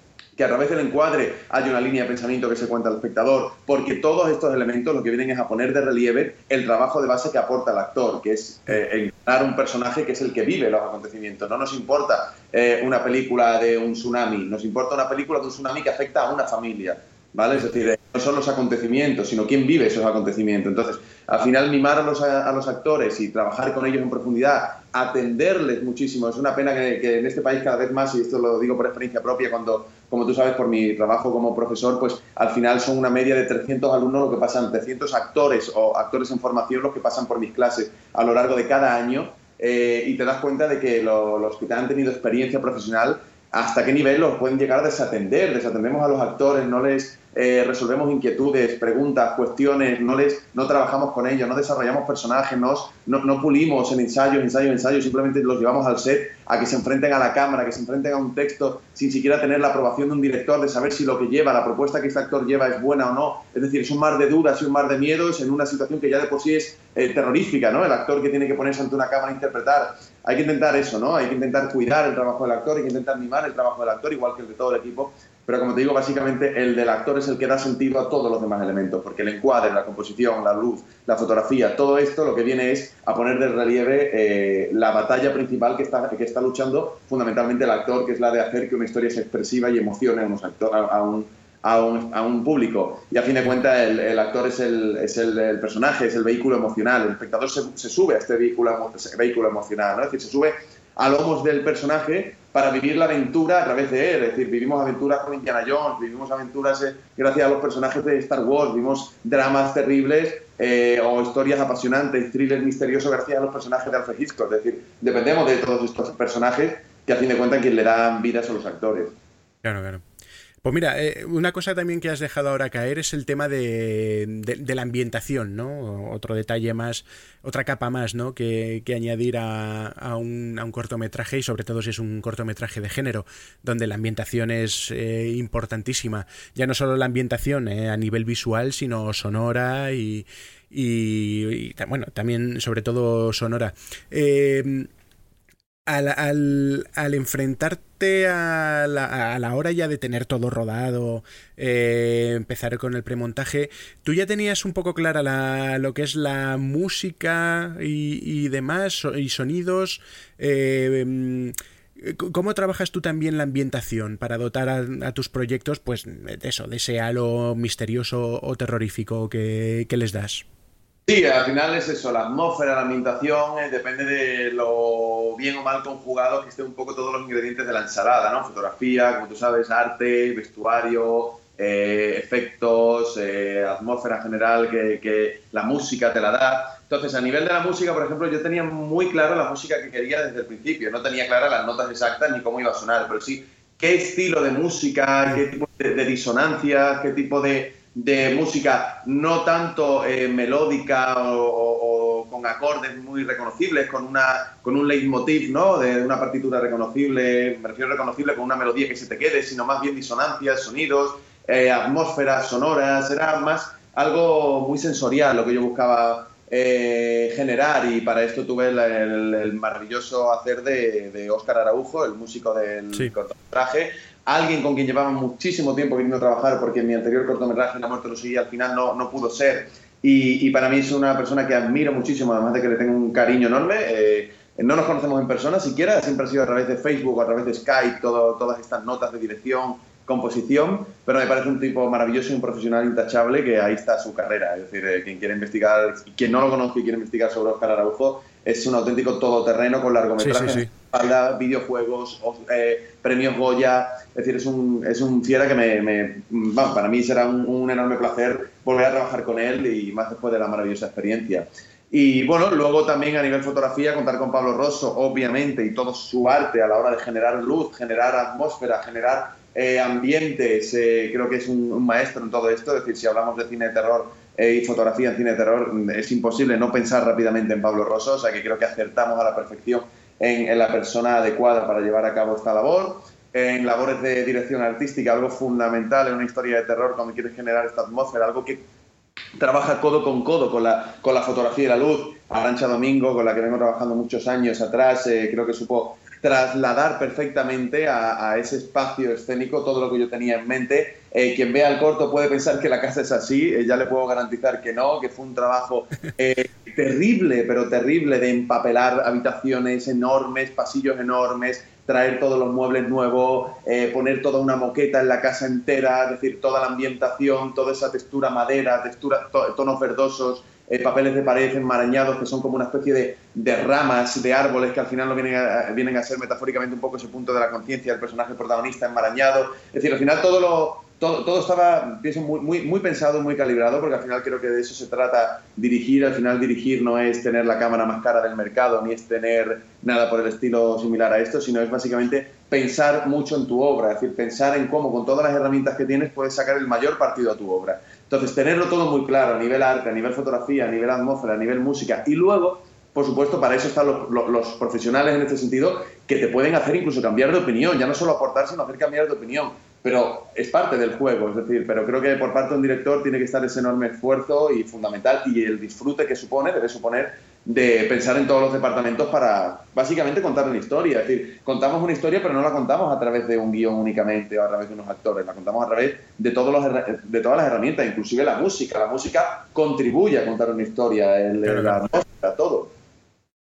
que a través del encuadre haya una línea de pensamiento que se cuenta al espectador, porque todos estos elementos lo que vienen es a poner de relieve el trabajo de base que aporta el actor, que es eh, un personaje que es el que vive los acontecimientos. No nos importa eh, una película de un tsunami, nos importa una película de un tsunami que afecta a una familia. ¿Vale? Es decir, no son los acontecimientos, sino quién vive esos acontecimientos. Entonces, al final, mimar a los, a los actores y trabajar con ellos en profundidad, atenderles muchísimo. Es una pena que, en este país cada vez más, y esto lo digo por experiencia propia, cuando, como tú sabes, por mi trabajo como profesor, pues al final son una media de 300 alumnos lo que pasan, 300 actores o actores en formación los que pasan por mis clases a lo largo de cada año. Eh, y te das cuenta de que los que han tenido experiencia profesional hasta qué nivel los pueden llegar a desatender. Desatendemos a los actores, no les eh, resolvemos inquietudes, preguntas, cuestiones, no, les, no trabajamos con ellos, no desarrollamos personajes, no, no, pulimos en ensayos, ensayos, ensayos, simplemente los llevamos al set a que se enfrenten a la cámara, que se enfrenten a un texto sin siquiera tener la aprobación de un director, de saber si lo que lleva, la propuesta que este actor lleva es buena o no. Es decir, es un mar de dudas y un mar de miedos en una situación que ya de por sí es eh, terrorífica, ¿no? El actor que tiene que ponerse ante una cámara a interpretar. Hay que intentar eso, ¿no? Hay que intentar cuidar el trabajo del actor, hay que intentar mimar el trabajo del actor, igual que el de todo el equipo, pero como te digo, básicamente el del actor es el que da sentido a todos los demás elementos, porque el encuadre, la composición, la luz, la fotografía, todo esto lo que viene es a poner de relieve eh, la batalla principal que está, que está luchando fundamentalmente el actor, que es la de hacer que una historia sea expresiva y emocione a, un, público. Y a fin de cuentas, el, actor es, el, personaje, es el vehículo emocional. El espectador se, sube a este vehículo, vehículo emocional, ¿no? es decir, se sube a lomos del personaje para vivir la aventura a través de él. Es decir, vivimos aventuras con Indiana Jones, vivimos aventuras eh, gracias a los personajes de Star Wars, vivimos dramas terribles eh, o historias apasionantes, thrillers misteriosos gracias a los personajes de Alfred Hitchcock. Es decir, dependemos de todos estos personajes que a fin de cuentas quien le dan vida son los actores. Claro, claro. Pues mira, eh, una cosa también que has dejado ahora caer es el tema de, la ambientación, ¿no? Otro detalle más, otra capa más, ¿no? Que, añadir a, un, cortometraje y sobre todo si es un cortometraje de género, donde la ambientación es eh, importantísima. Ya no solo la ambientación eh, a nivel visual, sino sonora y, y, bueno, también sobre todo sonora. Al, enfrentarte a la, a la, hora ya de tener todo rodado, eh, empezar con el premontaje, ¿tú ya tenías un poco clara la, lo que es la música y, demás, y sonidos? Eh, ¿Cómo trabajas tú también la ambientación para dotar a, tus proyectos, pues, de eso, de ese halo misterioso o terrorífico que, que les das? Sí, al final es eso, la atmósfera, la ambientación, eh, depende de lo bien o mal conjugado que estén un poco todos los ingredientes de la ensalada, ¿no? Fotografía, como tú sabes, arte, vestuario, eh, efectos, eh, atmósfera general que, la música te la da. Entonces, a nivel de la música, por ejemplo, yo tenía muy claro la música que quería desde el principio. No tenía claras las notas exactas ni cómo iba a sonar, pero sí qué estilo de música, qué tipo de, de disonancia, qué tipo de, de música no tanto eh, melódica o, con acordes muy reconocibles, con, una, con un leitmotiv, ¿no? De una partitura reconocible, me refiero reconocible con una melodía que se te quede, sino más bien disonancias, sonidos, eh, atmósferas sonoras, era más algo muy sensorial lo que yo buscaba eh, generar y para esto tuve el, maravilloso hacer de, de Óscar Araujo, el músico del cortometraje, alguien con quien llevaba muchísimo tiempo a trabajar porque en mi anterior cortometraje La muerte lo seguía al final no, no pudo ser y, para mí es una persona que admiro muchísimo además de que le tengo un cariño enorme eh, no nos conocemos en persona siquiera, siempre ha sido a través de Facebook a través de Skype, todo, todas estas notas de dirección, composición, pero me parece un tipo maravilloso y un profesional intachable que ahí está su carrera. Es decir, eh, quien quiere investigar, quien no lo conoce y quiere investigar sobre Oscar Araujo, es un auténtico todoterreno con largometrajes, videojuegos, eh, premios Goya. Es decir, es un, es un fiera que me, para mí será un, enorme placer volver a trabajar con él y más después de la maravillosa experiencia. Y bueno, luego también a nivel fotografía contar con Pablo Rosso, obviamente, y todo su arte a la hora de generar luz, generar atmósfera, generar eh, ambientes. Eh, creo que es un, un, maestro en todo esto. Es decir, si hablamos de cine de terror, y fotografía en cine de terror, es imposible no pensar rápidamente en Pablo Rosso, o sea que creo que acertamos a la perfección en, la persona adecuada para llevar a cabo esta labor. En labores de dirección artística, algo fundamental en una historia de terror cuando quieres generar esta atmósfera, algo que trabaja codo con codo con la, con la fotografía y la luz. Arancha Domingo, con la que vengo trabajando muchos años atrás, eh, creo que supo trasladar perfectamente a, ese espacio escénico todo lo que yo tenía en mente. Eh, quien vea el corto puede pensar que la casa es así, eh, ya le puedo garantizar que no, que fue un trabajo eh, <laughs> terrible, pero terrible de empapelar habitaciones enormes, pasillos enormes, traer todos los muebles nuevos, poner toda una moqueta en la casa entera, es decir, toda la ambientación, toda esa textura madera, textura, tonos verdosos, papeles de pared enmarañados que son como una especie de, ramas de árboles que al final lo vienen a, vienen a ser metafóricamente un poco ese punto de la conciencia del personaje protagonista enmarañado. Es decir, al final todo lo, todo, estaba, pienso, muy, muy, muy pensado, muy calibrado, porque al final creo que de eso se trata dirigir. Al final dirigir no es tener la cámara más cara del mercado, ni es tener nada por el estilo similar a esto, sino es básicamente pensar mucho en tu obra, es decir, pensar en cómo con todas las herramientas que tienes puedes sacar el mayor partido a tu obra. Entonces, tenerlo todo muy claro a nivel arte, a nivel fotografía, a nivel atmósfera, a nivel música y luego por supuesto, para eso están los, profesionales en este sentido, que te pueden hacer incluso cambiar de opinión, ya no solo aportar, sino hacer cambiar de opinión. Pero es parte del juego, es decir, pero creo que por parte de un director tiene que estar ese enorme esfuerzo y fundamental y el disfrute que supone, debe suponer, de pensar en todos los departamentos para básicamente contar una historia. Es decir, contamos una historia, pero no la contamos a través de un guion únicamente o a través de unos actores, la contamos a través de, todos los, de todas las herramientas, inclusive la música. La música contribuye a contar una historia, el, la atmósfera, todo.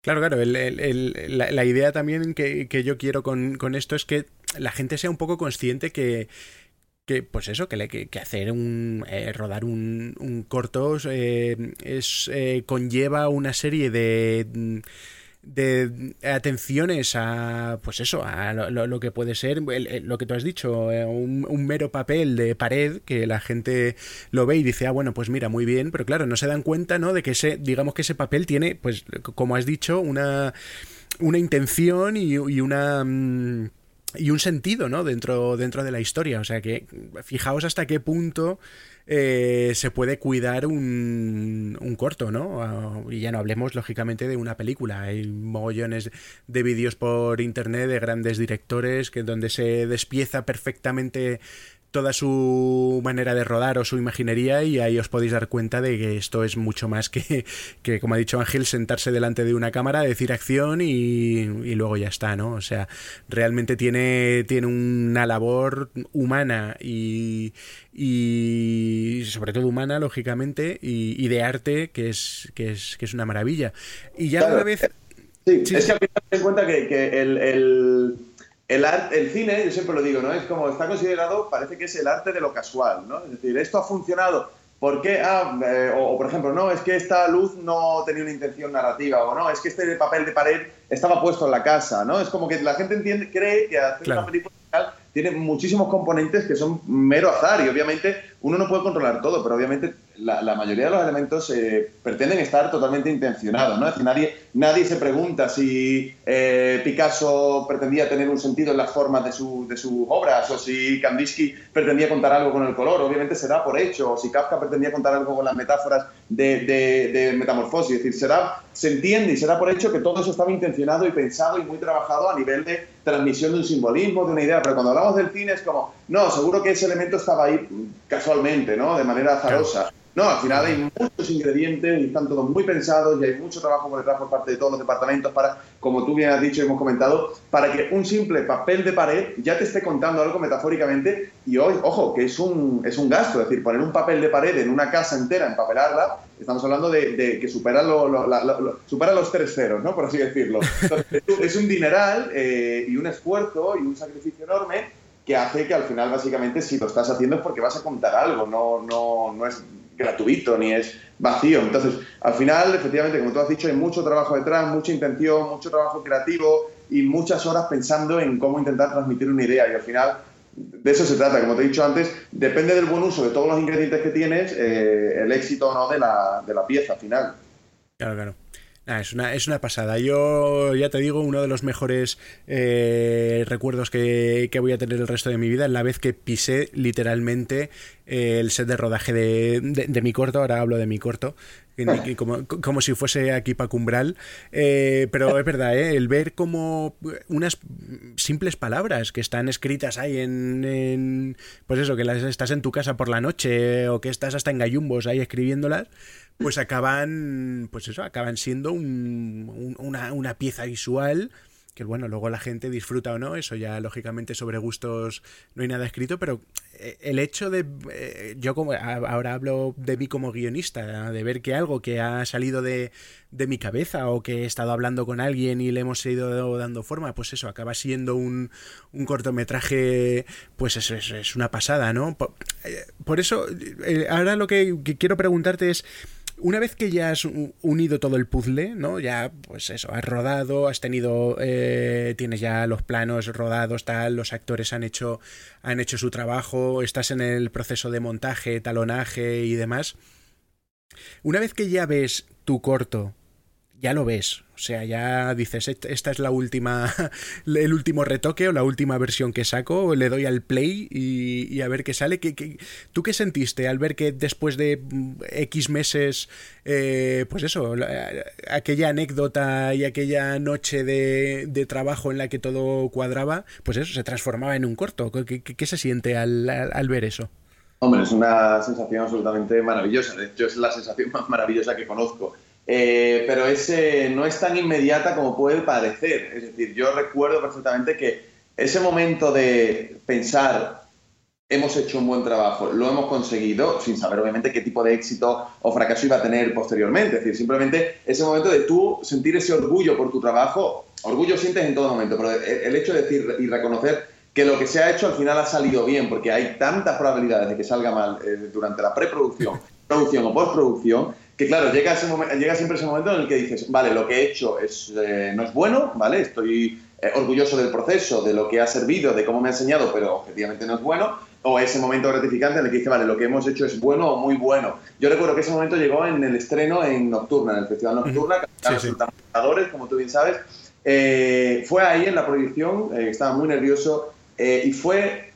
Claro, claro. la, idea también que, yo quiero con, esto es que la gente sea un poco consciente que, que pues eso, que, hacer un eh, rodar un, un corto eh, es eh, conlleva una serie de de atenciones a, pues eso, a lo, que puede ser, lo que tú has dicho, un, mero papel de pared que la gente lo ve y dice, ah, bueno, pues mira, muy bien, pero claro, no se dan cuenta, ¿no? De que ese, digamos que ese papel tiene, pues, como has dicho, una, una intención y, y una... Y un sentido, ¿no? Dentro, dentro de la historia. O sea que fijaos hasta qué punto eh, se puede cuidar un, un corto, ¿no? Ah, y ya no hablemos, lógicamente, de una película. Hay mogollones de vídeos por internet de grandes directores que donde se despieza perfectamente toda su manera de rodar o su imaginería y ahí os podéis dar cuenta de que esto es mucho más que, que como ha dicho Ángel, sentarse delante de una cámara, decir acción y, y, luego ya está, ¿no? O sea, realmente tiene, tiene una labor humana y, y sobre todo humana, lógicamente, y, de arte que es, que es, que es una maravilla. Y ya una vez... Sí, es que al final te cuenta que, el el, arte, el cine, yo siempre lo digo, ¿no? Es como está considerado, parece que es el arte de lo casual, ¿no? Es decir, esto ha funcionado. ¿Por qué? Ah, eh, o, por ejemplo, no, es que esta luz no tenía una intención narrativa, o no, es que este papel de pared estaba puesto en la casa, ¿no? Es como que la gente entiende, cree que hacer una película tiene muchísimos componentes que son mero azar y obviamente uno no puede controlar todo, pero obviamente la, mayoría de los elementos eh, pretenden estar totalmente intencionados, ¿no? Es decir, nadie, nadie se pregunta si eh, Picasso pretendía tener un sentido en las formas de, su, de, sus obras o si Kandinsky pretendía contar algo con el color, obviamente se da por hecho, o si Kafka pretendía contar algo con las metáforas de, de, metamorfosis, es decir, será, se entiende y se da por hecho que todo eso estaba intencionado y pensado y muy trabajado a nivel de transmisión de un simbolismo, de una idea, pero cuando hablamos del cine es como, no, seguro que ese elemento estaba ahí casualmente, ¿no? De manera azarosa. No, al final hay muchos ingredientes y están todos muy pensados y hay mucho trabajo por detrás por parte de todos los departamentos para, como tú bien has dicho y hemos comentado, para que un simple papel de pared ya te esté contando algo metafóricamente y hoy, ojo, que es un, es un gasto, es decir, poner un papel de pared en una casa entera, empapelarla, estamos hablando de, que supera, supera los tres ceros, ¿no? Por así decirlo. es un dineral eh, y un esfuerzo y un sacrificio enorme que hace que al final básicamente si lo estás haciendo es porque vas a contar algo, no, no, no es gratuito ni es vacío. Entonces, al final, efectivamente, como tú has dicho, hay mucho trabajo detrás, mucha intención, mucho trabajo creativo y muchas horas pensando en cómo intentar transmitir una idea. Y al final, de eso se trata. Como te he dicho antes, depende del buen uso de todos los ingredientes que tienes, eh, el éxito o no de la, de la pieza final. Claro, claro. Ah, es, una, es una pasada. Yo ya te digo, uno de los mejores eh, recuerdos que, voy a tener el resto de mi vida es la vez que pisé literalmente eh, el set de rodaje de, mi corto. Ahora hablo de mi corto. Como, como si fuese aquí para Cumbral. Eh, pero es verdad, el ver como unas simples palabras que están escritas ahí en, en, Pues eso, que las estás en tu casa por la noche o que estás hasta en gallumbos ahí escribiéndolas pues acaban, pues eso, acaban siendo una, una, pieza visual que bueno, luego la gente disfruta o no, eso ya lógicamente sobre gustos no hay nada escrito, pero eh, el hecho de, eh, yo como ahora hablo de mí como guionista, de ver que algo que ha salido de, de, mi cabeza o que he estado hablando con alguien y le hemos ido dando forma, pues eso, acaba siendo un, un cortometraje, pues eso, es una pasada, ¿no? Por, eh, eso, ahora lo que quiero preguntarte es, una vez que ya has unido todo el puzzle, ¿no? Ya, pues eso, has rodado, has tenido, eh, tienes ya los planos rodados, tal, los actores han hecho, han hecho su trabajo, estás en el proceso de montaje, talonaje y demás. Una vez que ya ves tu corto ya lo ves. O sea, ya dices, esta es la última, <laughs> el último retoque o la última versión que saco, le doy al play y, a ver qué sale. ¿Qué, tú qué sentiste al ver que después de mm, X meses, eh, pues eso, aquella anécdota y aquella noche de, trabajo en la que todo cuadraba, pues eso, se transformaba en un corto? ¿Qué, se siente al, al ver eso? Hombre, es una sensación absolutamente maravillosa. De hecho, es la sensación <laughs> más maravillosa que conozco eh, pero ese no es tan inmediata como puede parecer. Es decir, yo recuerdo perfectamente que ese momento de pensar, hemos hecho un buen trabajo, lo hemos conseguido, sin saber obviamente qué tipo de éxito o fracaso iba a tener posteriormente. Es decir, simplemente ese momento de tú sentir ese orgullo por tu trabajo, orgullo sientes en todo momento, pero el hecho de decir y reconocer que lo que se ha hecho al final ha salido bien, porque hay tantas probabilidades de que salga mal eh, durante la preproducción, producción o postproducción, que claro, llega, ese llega siempre ese momento en el que dices, vale, lo que he hecho es, eh, no es bueno, ¿vale? Estoy eh, orgulloso del proceso, de lo que ha servido, de cómo me ha enseñado, pero objetivamente no es bueno. O ese momento gratificante en el que dice, vale, lo que hemos hecho es bueno o muy bueno. Yo recuerdo que ese momento llegó en el estreno en Nocturna, en el Festival Nocturna, que sí, como tú bien sabes. Eh, fue ahí en la proyección, estaba muy nervioso y fue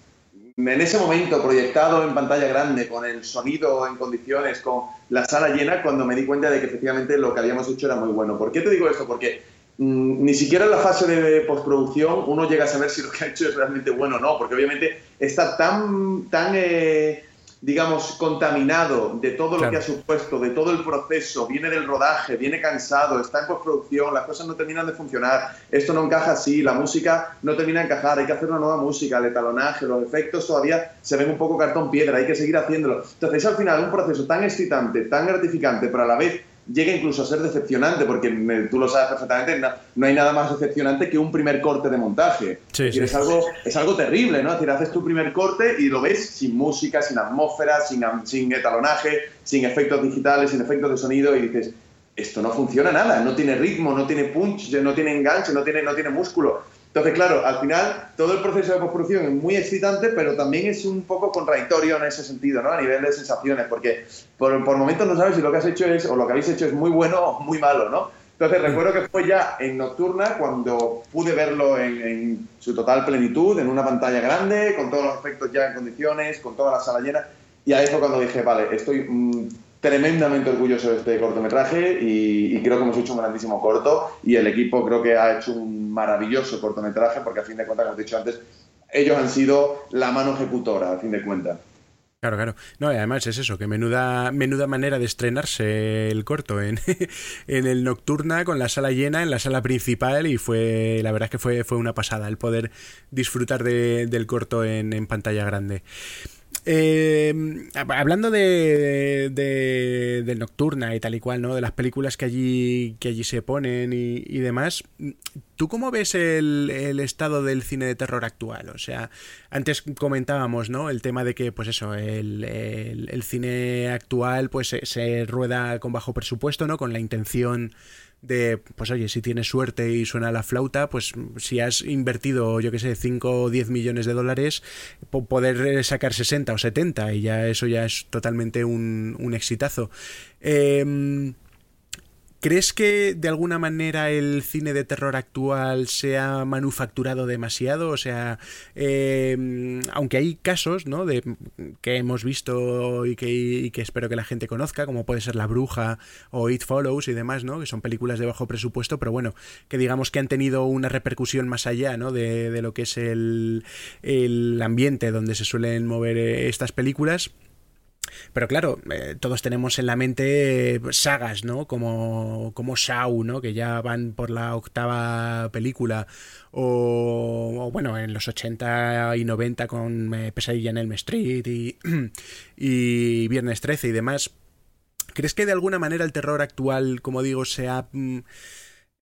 en ese momento proyectado en pantalla grande, con el sonido en condiciones, con la sala llena, cuando me di cuenta de que efectivamente lo que habíamos hecho era muy bueno. ¿Por qué te digo esto? Porque mm, ni siquiera en la fase de postproducción uno llega a saber si lo que ha hecho es realmente bueno o no, porque obviamente está tan, tan eh, digamos, contaminado de todo lo que ha supuesto, de todo el proceso, viene del rodaje, viene cansado, está en postproducción, las cosas no terminan de funcionar, esto no encaja así, la música no termina de encajar, hay que hacer una nueva música, el etalonaje, los efectos todavía se ven un poco cartón piedra, hay que seguir haciéndolo. Entonces, al final, un proceso tan excitante, tan gratificante, pero a la vez llega incluso a ser decepcionante, porque tú lo sabes perfectamente, no, hay nada más decepcionante que un primer corte de montaje. Es, algo, es algo terrible, ¿no? Es decir, haces tu primer corte y lo ves sin música, sin atmósfera, sin, sin etalonaje, sin efectos digitales, sin efectos de sonido y dices, esto no funciona nada, no tiene ritmo, no tiene punch, no tiene enganche, no tiene, no tiene músculo. Entonces, claro, al final todo el proceso de postproducción es muy excitante, pero también es un poco contradictorio en ese sentido, ¿no? A nivel de sensaciones, porque por, por momentos no sabes si lo que has hecho es, o lo que habéis hecho es muy bueno o muy malo, ¿no? Entonces, recuerdo que fue ya en Nocturna cuando pude verlo en, su total plenitud, en una pantalla grande, con todos los efectos ya en condiciones, con toda la sala llena. Y ahí fue cuando dije, vale, estoy mm, tremendamente orgulloso de este cortometraje y, y, creo que hemos hecho un grandísimo corto y el equipo creo que ha hecho un maravilloso cortometraje porque a fin de cuentas, como he dicho antes, ellos han sido la mano ejecutora, a fin de cuentas. Claro, claro. No, además es eso, que menuda, menuda manera de estrenarse el corto en, <laughs> en, el Nocturna con la sala llena, en la sala principal, y fue, la verdad es que fue, fue una pasada el poder disfrutar de, del corto en, en pantalla grande. Eh, hablando de, de, Nocturna y tal y cual, ¿no? De las películas que allí, que allí se ponen y, demás, ¿tú cómo ves el, estado del cine de terror actual? O sea, antes comentábamos, ¿no? El tema de que, pues eso, el, el, cine actual pues se, se, rueda con bajo presupuesto, ¿no? Con la intención de, pues oye, si tienes suerte y suena la flauta, pues si has invertido, yo que sé, 5 o 10 millones de dólares, poder sacar 60 o 70 y ya eso ya es totalmente un, un exitazo. Eh, ¿Crees que de alguna manera el cine de terror actual se ha manufacturado demasiado? O sea, em, aunque hay casos, ¿no? De, que hemos visto y que, que, espero que la gente conozca, como puede ser La Bruja o It Follows y demás, ¿no? Que son películas de bajo presupuesto, pero bueno, que digamos que han tenido una repercusión más allá, ¿no? De, de lo que es el, el ambiente donde se suelen mover eh, estas películas. Pero claro, eh, todos tenemos en la mente eh, sagas, ¿no? Como, como Shaw, ¿no? Que ya van por la octava película. O, bueno, en los 80 y 90 con eh, Pesadilla en Elm Street y, <clears throat> y Viernes 13 y demás. ¿Crees que de alguna manera el terror actual, como digo, se ha... Mm,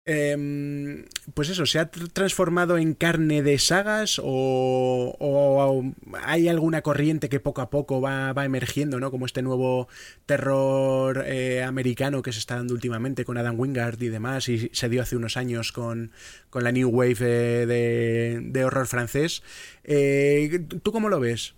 Em, pues eso, ¿se ha transformado en carne de sagas o, hay alguna corriente que poco a poco va, emergiendo, ¿no? Como este nuevo terror eh, americano que se está dando últimamente con Adam Wingard y demás, y se dio hace unos años con, con la New Wave de, de horror francés. Eh, ¿Tú cómo lo ves?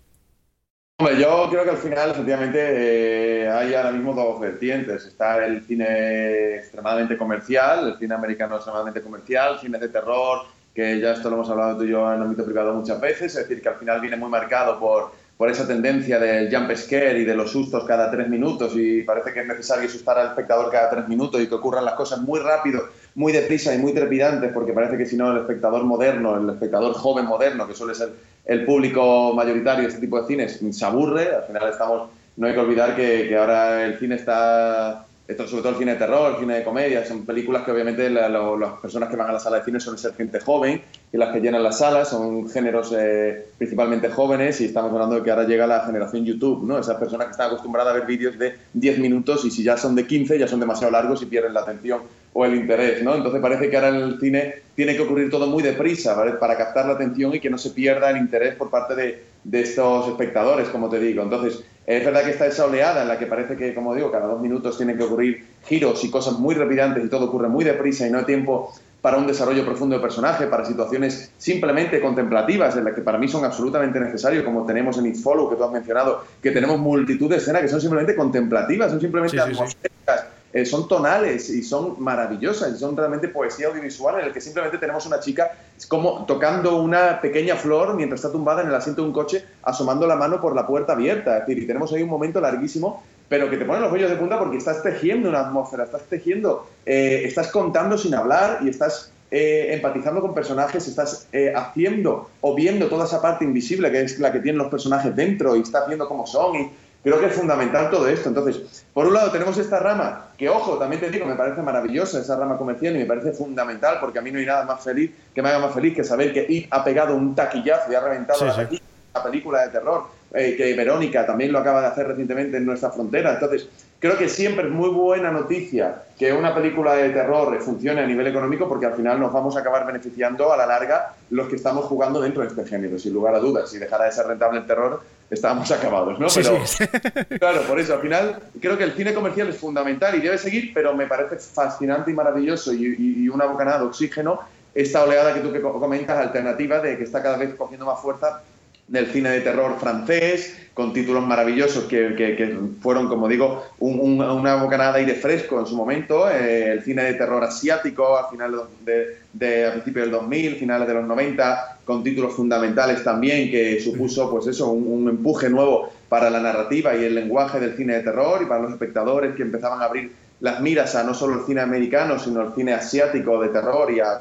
Yo creo que al final, efectivamente, eh, hay ahora mismo dos vertientes. Está el cine extremadamente comercial, el cine americano extremadamente comercial, cine de terror, que ya esto lo hemos hablado tú y yo en el ámbito privado muchas veces, es decir, que al final viene muy marcado por, por esa tendencia del jump scare y de los sustos cada tres minutos y parece que es necesario asustar al espectador cada tres minutos y que ocurran las cosas muy rápido, muy deprisa y muy trepidantes, porque parece que si no el espectador moderno, el espectador joven moderno, que suele ser el público mayoritario de este tipo de cines se aburre. Al final estamos, no hay que olvidar que, ahora el cine está, esto, sobre todo el cine de terror, el cine de comedia, son películas que obviamente las personas que van a la sala de cine suelen ser gente joven y las que llenan las salas son géneros eh, principalmente jóvenes y estamos hablando de que ahora llega la generación YouTube, ¿no? Esas personas que están acostumbradas a ver vídeos de 10 minutos y si ya son de 15 ya son demasiado largos y pierden la atención o el interés, ¿no? Entonces parece que ahora en el cine tiene que ocurrir todo muy deprisa, ¿vale? Para captar la atención y que no se pierda el interés por parte de, de estos espectadores, como te digo. Entonces, es verdad que está esa oleada en la que parece que, como digo, cada dos minutos tienen que ocurrir giros y cosas muy trepidantes y todo ocurre muy deprisa y no hay tiempo para un desarrollo profundo de personaje, para situaciones simplemente contemplativas, en las que para mí son absolutamente necesarios, como tenemos en It Follow, que tú has mencionado, que tenemos multitud de escenas que son simplemente contemplativas, son simplemente atmosféricas, eh, son tonales y son maravillosas, y son realmente poesía audiovisual en el que simplemente tenemos una chica como tocando una pequeña flor mientras está tumbada en el asiento de un coche, asomando la mano por la puerta abierta. Es decir, y tenemos ahí un momento larguísimo, pero que te pone los vellos de punta porque estás tejiendo una atmósfera, estás tejiendo, eh, estás contando sin hablar y estás eh, empatizando con personajes, estás haciendo o viendo toda esa parte invisible que es la que tienen los personajes dentro y estás viendo cómo son Creo que es fundamental todo esto. Entonces, por un lado tenemos esta rama, que ojo, también te digo, me parece maravillosa esa rama comercial y me parece fundamental porque a mí no hay nada más feliz que me haga más feliz que saber que IT ha pegado un taquillazo y ha reventado la, película de terror, eh, que Verónica también lo acaba de hacer recientemente en nuestra frontera. Entonces, creo que siempre es muy buena noticia que una película de terror funcione a nivel económico porque al final nos vamos a acabar beneficiando a la larga los que estamos jugando dentro de este género, sin lugar a dudas. Si dejara de ser rentable el terror, estábamos acabados, ¿no? pero, <laughs> claro, por eso, al final creo que el cine comercial es fundamental y debe seguir, pero me parece fascinante y maravilloso y, una bocanada de oxígeno esta oleada que tú que comentas, alternativa, de que está cada vez cogiendo más fuerza del cine de terror francés, con títulos maravillosos que, que, fueron, como digo, una bocanada de fresco en su momento, eh, el cine de terror asiático a finales de, de, principios del 2000, finales de los 90, con títulos fundamentales también que supuso, pues eso, un, empuje nuevo para la narrativa y el lenguaje del cine de terror y para los espectadores que empezaban a abrir las miras a no solo el cine americano, sino el cine asiático de terror y a,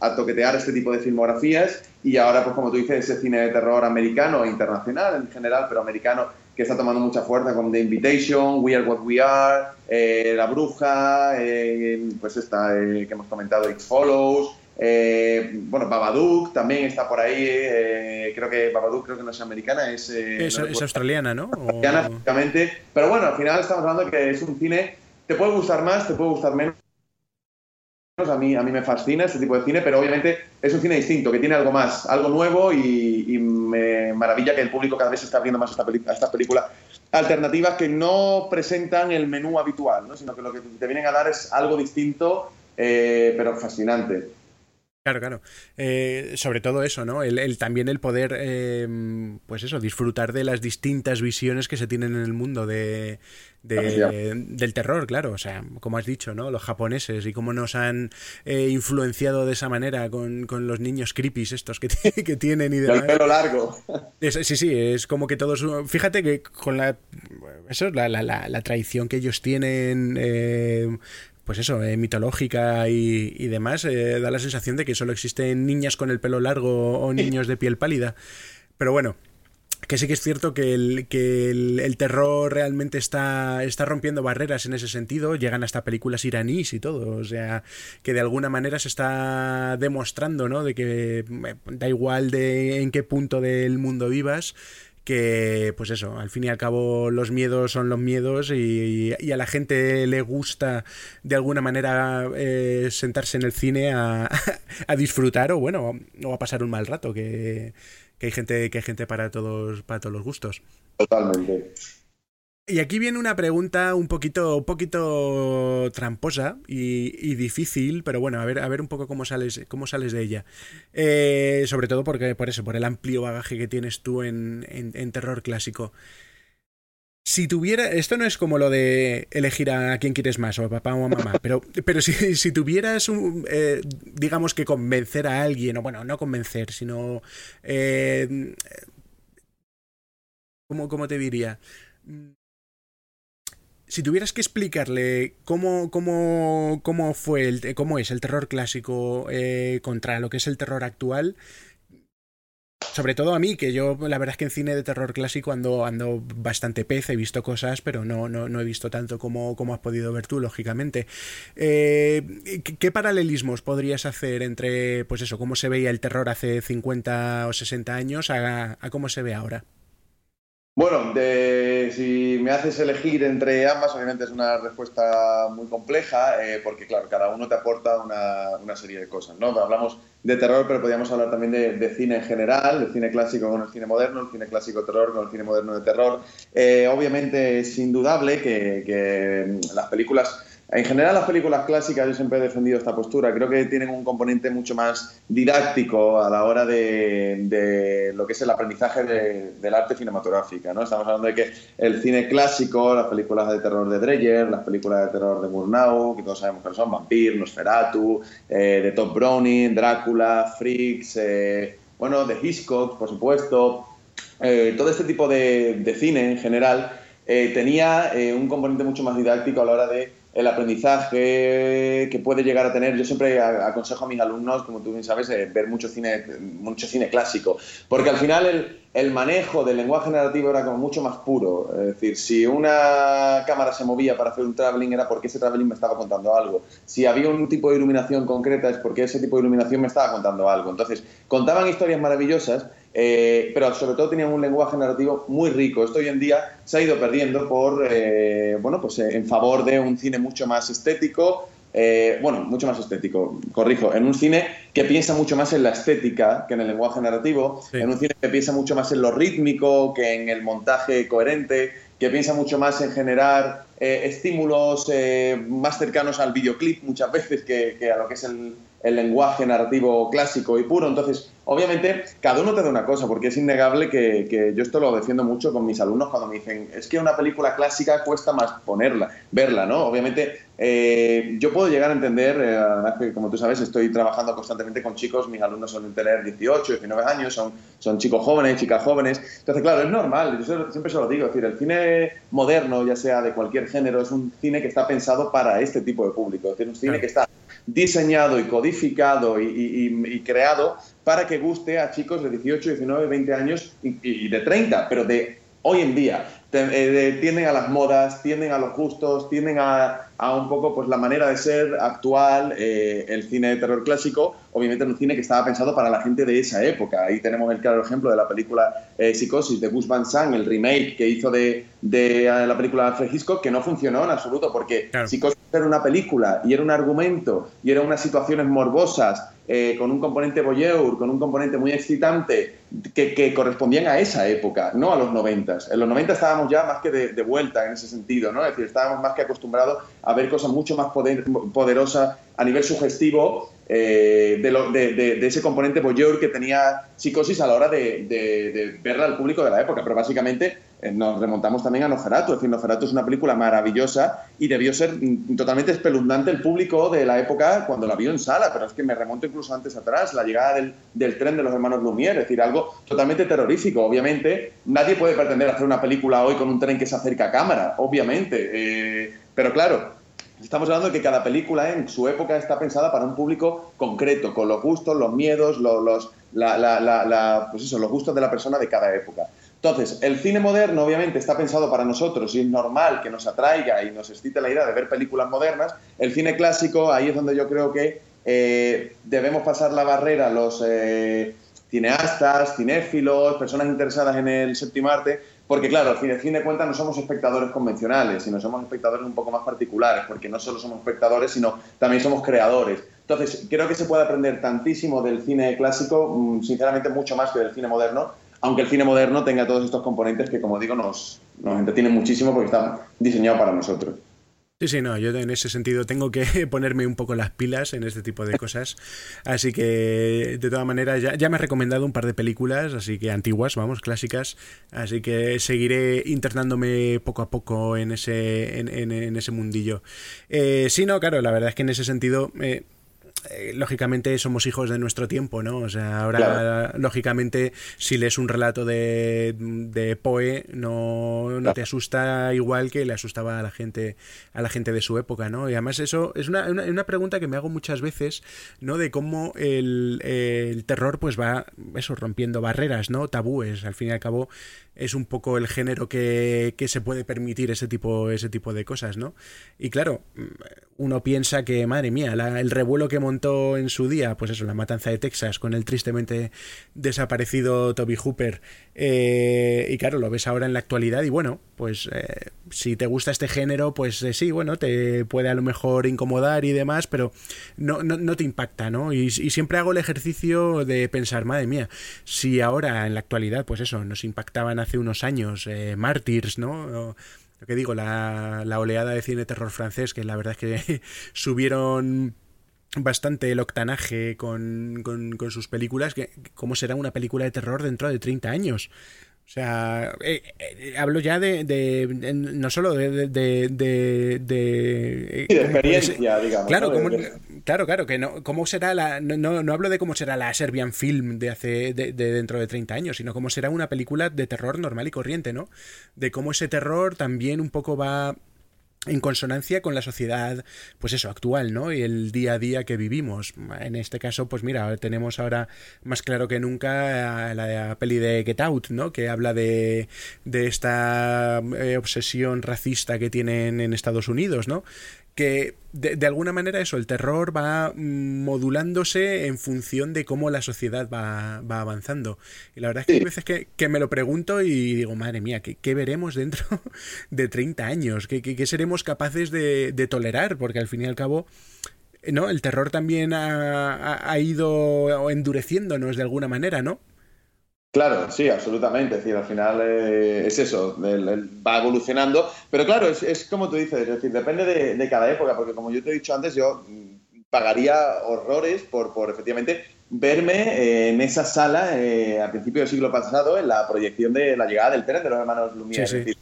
a toquetear este tipo de filmografías. Y ahora, pues como tú dices, ese cine de terror americano e internacional en general, pero americano que está tomando mucha fuerza con The Invitation, We Are What We Are, eh, La Bruja, eh, pues esta eh, que hemos comentado, It Follows, bueno, Babadook también está por ahí, creo que Babadook creo que no es americana, es... es, australiana, ¿no? Australiana, efectivamente, pero bueno, al final estamos hablando que es un cine, te puede gustar más, te puede gustar menos, a mí, a mí me fascina este tipo de cine, pero obviamente es un cine distinto, que tiene algo más, algo nuevo y, me maravilla que el público cada vez se está abriendo más a, esta estas películas alternativas que no presentan el menú habitual, sino que lo que te vienen a dar es algo distinto, eh, pero fascinante. Claro, claro. Eh, sobre todo eso, ¿no? El, también el poder, em, pues eso, disfrutar de las distintas visiones que se tienen en el mundo de, del terror, claro. O sea, como has dicho, ¿no? Los japoneses y cómo nos han eh, influenciado de esa manera con, los niños creepies estos que, <laughs> que tienen y demás. El pelo largo. sí, sí, es como que todos... Fíjate que con la... Eso, la, la, la, tradición que ellos tienen... Eh, pues eso, eh, mitológica y, demás, eh, da la sensación de que solo existen niñas con el pelo largo o niños de piel pálida. Pero bueno, que sí que es cierto que el, que el, terror realmente está, está rompiendo barreras en ese sentido. Llegan hasta películas iraníes y todo. O sea, que de alguna manera se está demostrando, ¿no? De que eh, da igual de en qué punto del mundo vivas que pues eso, al fin y al cabo los miedos son los miedos y, a la gente le gusta de alguna manera eh, sentarse en el cine a, <laughs> disfrutar o bueno, o a pasar un mal rato, que, hay gente, que hay gente para todos, para todos los gustos. Totalmente. Y aquí viene una pregunta un poquito, un poquito tramposa y, difícil, pero bueno, a ver, a ver un poco cómo sales, cómo sales de ella. Eh, sobre todo porque, por eso, por el amplio bagaje que tienes tú en, en, terror clásico. Si tuviera. Esto no es como lo de elegir a quién quieres más, o a papá o a mamá, pero, pero si, si tuvieras, eh, digamos que convencer a alguien, o bueno, no convencer, sino. Eh, ¿cómo, ¿Cómo te diría? Si tuvieras que explicarle cómo, cómo, cómo fue el, cómo es el terror clásico eh, contra lo que es el terror actual, sobre todo a mí, que yo la verdad es que en cine de terror clásico ando, ando bastante pez, he visto cosas, pero no, no, no he visto tanto como, como, has podido ver tú, lógicamente. Eh, ¿Qué paralelismos podrías hacer entre, pues eso, cómo se veía el terror hace 50 o 60 años a cómo se ve ahora? Bueno, si me haces elegir entre ambas, obviamente es una respuesta muy compleja, eh, porque claro, cada uno te aporta una, serie de cosas, ¿no? Hablamos de terror, pero podríamos hablar también de, cine en general, de cine clásico con el cine moderno, el cine clásico terror con el cine moderno de terror. Eh, obviamente es indudable que las películas en general, las películas clásicas, yo siempre he defendido esta postura, creo que tienen un componente mucho más didáctico a la hora de, lo que es el aprendizaje del arte cinematográfico. ¿no? Estamos hablando de que el cine clásico, las películas de terror de Dreyer, las películas de terror de Murnau, que todos sabemos que son, Vampir, Nosferatu, eh, de Top Browning, Drácula, Freaks, eh, bueno, de Hitchcock, por supuesto, eh, todo este tipo de, cine en general tenía un componente mucho más didáctico a la hora de el aprendizaje que puede llegar a tener. Yo siempre aconsejo a mis alumnos, como tú bien sabes, eh, ver mucho cine, mucho cine clásico, porque al final el, el, manejo del lenguaje narrativo era como mucho más puro. Es decir, si una cámara se movía para hacer un traveling era porque ese traveling me estaba contando algo. Si había un tipo de iluminación concreta es porque ese tipo de iluminación me estaba contando algo. Entonces, contaban historias maravillosas eh, pero sobre todo tenían un lenguaje narrativo muy rico. Esto hoy en día se ha ido perdiendo por, eh, bueno, pues eh, en favor de un cine mucho más estético, bueno, mucho más estético, corrijo, en un cine que piensa mucho más en la estética que en el lenguaje narrativo, en un cine que piensa mucho más en lo rítmico que en el montaje coherente, que piensa mucho más en generar estímulos más cercanos al videoclip muchas veces que, que a lo que es el, el lenguaje narrativo clásico y puro. Entonces, obviamente, cada uno te da una cosa, porque es innegable que, yo esto lo defiendo mucho con mis alumnos cuando me dicen, es que una película clásica cuesta más ponerla, verla, ¿no? Obviamente, eh, yo puedo llegar a entender, eh, como tú sabes, estoy trabajando constantemente con chicos, mis alumnos suelen tener 18, 19 años, son, son chicos jóvenes, chicas jóvenes. Entonces, claro, es normal, yo siempre se lo digo, es decir, el cine moderno, ya sea de cualquier género, es un cine que está pensado para este tipo de público, es decir, un cine que está diseñado y codificado y, creado para que guste a chicos de 18, 19, 20 años y, de 30, pero de hoy en día. Eh, tienden a las modas, tienden a los gustos, tienden a, un poco pues la manera de ser actual, eh, el cine de terror clásico, obviamente es un cine que estaba pensado para la gente de esa época. Ahí tenemos el claro ejemplo de la película eh, Psicosis de Gus Van Sant, el remake que hizo de, la película Alfred Hitchcock, que no funcionó en absoluto, porque Psicosis era una película y era un argumento y eran unas situaciones morbosas eh, con un componente voyeur, con un componente muy excitante, que, correspondían a esa época, no a los 90. En los 90 estábamos ya más que de, vuelta en ese sentido, ¿no? Es decir, estábamos más que acostumbrados a ver cosas mucho más poderosas a nivel sugestivo eh, de, ese componente voyeur que tenía psicosis a la hora de, verla al público de la época. Pero básicamente eh, nos remontamos también a Nosferatu. Es decir, Nosferatu es una película maravillosa y debió ser mm, totalmente espeluznante el público de la época cuando la vio en sala, pero es que me remonto incluso antes atrás, la llegada del, tren de los hermanos Lumière, es decir, algo totalmente terrorífico. Obviamente, nadie puede pretender hacer una película hoy con un tren que se acerca a cámara, obviamente. Eh, pero claro, estamos hablando de que cada película en su época está pensada para un público concreto, con los gustos, los miedos, los, pues eso, los gustos de la persona de cada época. Entonces, el cine moderno obviamente está pensado para nosotros y es normal que nos atraiga y nos excite la idea de ver películas modernas. El cine clásico, ahí es donde yo creo que eh, debemos pasar la barrera los eh, cineastas, cinéfilos, personas interesadas en el séptimo arte, porque claro, al fin, fin de cuentas no somos espectadores convencionales, sino somos espectadores un poco más particulares, porque no solo somos espectadores, sino también somos creadores. Entonces, creo que se puede aprender tantísimo del cine clásico, mm, sinceramente mucho más que del cine moderno, aunque el cine moderno tenga todos estos componentes que, como digo, nos, nos entretienen muchísimo porque está diseñado para nosotros. Sí, sí, no, yo en ese sentido tengo que <laughs> ponerme un poco las pilas en este tipo de cosas. Así que, de todas maneras, ya, me ha recomendado un par de películas, así que antiguas, vamos, clásicas. Así que seguiré internándome poco a poco en ese, en, ese mundillo. Eh, sí, no, claro, la verdad es que en ese sentido... Eh, eh, lógicamente somos hijos de nuestro tiempo, ¿no? O sea, ahora, lógicamente, si lees un relato de, de Poe, no, no te asusta igual que le asustaba a la gente, a la gente de su época, ¿no? Y además eso es una, una, pregunta que me hago muchas veces, ¿no? De cómo el, el, terror, pues va, eso, rompiendo barreras, ¿no? Tabúes, al fin y al cabo, es un poco el género que, que, se puede permitir ese tipo, ese tipo de cosas, ¿no? Y claro, uno piensa que, madre mía, el revuelo que montó en su día, pues eso, la matanza de Texas con el tristemente desaparecido Toby Hooper, eh, y claro, lo ves ahora en la actualidad y bueno, pues eh, si te gusta este género, pues eh, sí, bueno, te puede a lo mejor incomodar y demás, pero no, no, no te impacta, ¿no? Y, y, siempre hago el ejercicio de pensar, madre mía, si ahora en la actualidad, pues eso, nos impactaban hace unos años Martyrs, ¿no? lo que digo, la, la oleada de cine terror francés, que la verdad es que <laughs> subieron bastante el octanaje con, con, con, sus películas, que cómo será una película de terror dentro de 30 años. O sea, eh, eh, hablo ya de, de, no solo de... de, de, experiencia, digamos. Claro, claro, claro, que no, cómo será la... No, no, hablo de cómo será la Serbian Film de hace de, dentro de 30 años, sino cómo será una película de terror normal y corriente, ¿no? De cómo ese terror también un poco va en consonancia con la sociedad, pues eso, actual, ¿no? Y el día a día que vivimos. En este caso, pues mira, tenemos ahora más claro que nunca la peli de Get Out, ¿no? Que habla de, de esta eh, obsesión racista que tienen en Estados Unidos, ¿no? Que de, alguna manera eso, el terror va modulándose en función de cómo la sociedad va, va avanzando. Y la verdad es que hay veces que, me lo pregunto y digo, madre mía, ¿qué, veremos dentro <laughs> de 30 años? ¿Qué, qué, seremos capaces de, de, tolerar? Porque al fin y al cabo... ¿No? El terror también ha, ha ido endureciéndonos de alguna manera, ¿no? Claro, sí, absolutamente. Es decir, al final eh, es eso, va evolucionando. Pero claro, es, como tú dices, es decir, depende de, cada época, porque como yo te he dicho antes, yo pagaría horrores por, por efectivamente verme eh, en esa sala eh, a principios del siglo pasado, en la proyección de la llegada del tren de los hermanos Lumière. Es decir,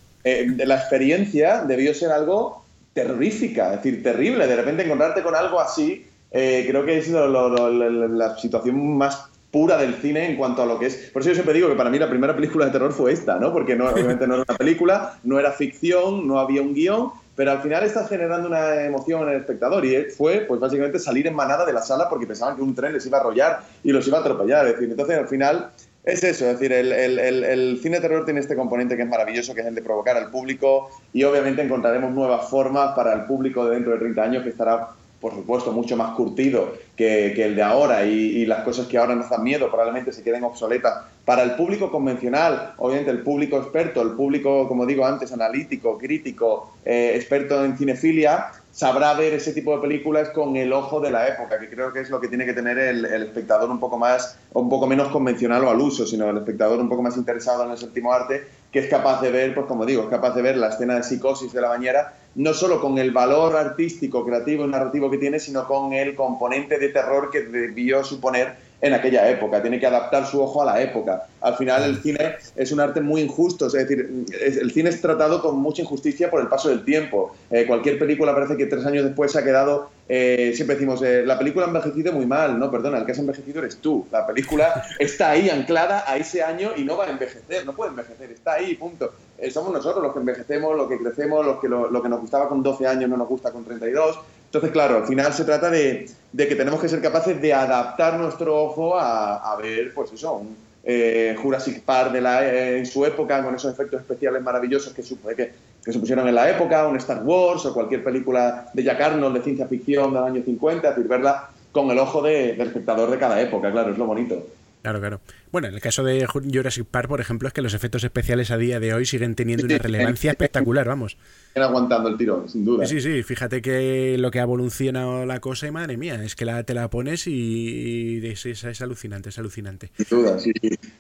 la experiencia debió ser algo terrorífica, es decir, terrible. De repente encontrarte con algo así, creo que es la situación más pura del cine en cuanto a lo que es. Por eso yo siempre digo que para mí la primera película de terror fue esta, ¿no? Porque no, obviamente no era una película, no era ficción, no había un guion, pero al final estás generando una emoción en el espectador y fue, pues básicamente salir en manada de la sala porque pensaban que un tren les iba a arrollar y los iba a atropellar. Es decir, entonces al final es eso, es decir, el, el, el, el, cine terror tiene este componente que es maravilloso, que es el de provocar al público y obviamente encontraremos nuevas formas para el público de dentro de 30 años que estará por supuesto, mucho más curtido que, el de ahora y, las cosas que ahora nos dan miedo probablemente se queden obsoletas. Para el público convencional, obviamente el público experto, el público, como digo antes, analítico, crítico, eh, experto en cinefilia, sabrá ver ese tipo de películas con el ojo de la época, que creo que es lo que tiene que tener el, espectador un poco más, un poco menos convencional o al uso, sino el espectador un poco más interesado en el séptimo arte, que es capaz de ver, pues como digo, es capaz de ver la escena de psicosis de la bañera, no solo con el valor artístico, creativo y narrativo que tiene, sino con el componente de terror que debió suponer en aquella época, tiene que adaptar su ojo a la época. Al final el cine es un arte muy injusto, es decir, el cine es tratado con mucha injusticia por el paso del tiempo. Eh, cualquier película parece que tres años después se ha quedado, eh, siempre decimos, eh, la película ha envejecido muy mal, no, perdona, el que has envejecido eres tú. La película está ahí anclada a ese año y no va a envejecer, no puede envejecer, está ahí, punto. Somos nosotros los que envejecemos, los que crecemos, los que lo, lo que nos gustaba con 12 años no nos gusta con 32 entonces, claro, al final se trata de, que tenemos que ser capaces de adaptar nuestro ojo a, ver, pues eso, un eh, Jurassic Park de la, eh, en su época, con esos efectos especiales maravillosos que, que, que, se pusieron en la época, un Star Wars o cualquier película de Jack Arnold de ciencia ficción del año 50, es decir, verla con el ojo del espectador de cada época, claro, es lo bonito. Claro, claro. Bueno, en el caso de Jurassic Park, por ejemplo, es que los efectos especiales a día de hoy siguen teniendo una relevancia espectacular, vamos. aguantando el tirón, sin duda. Sí, sí, fíjate que lo que ha evolucionado la cosa y madre mía, es que la, te la pones y, es, alucinante, es alucinante. Sin duda, sí.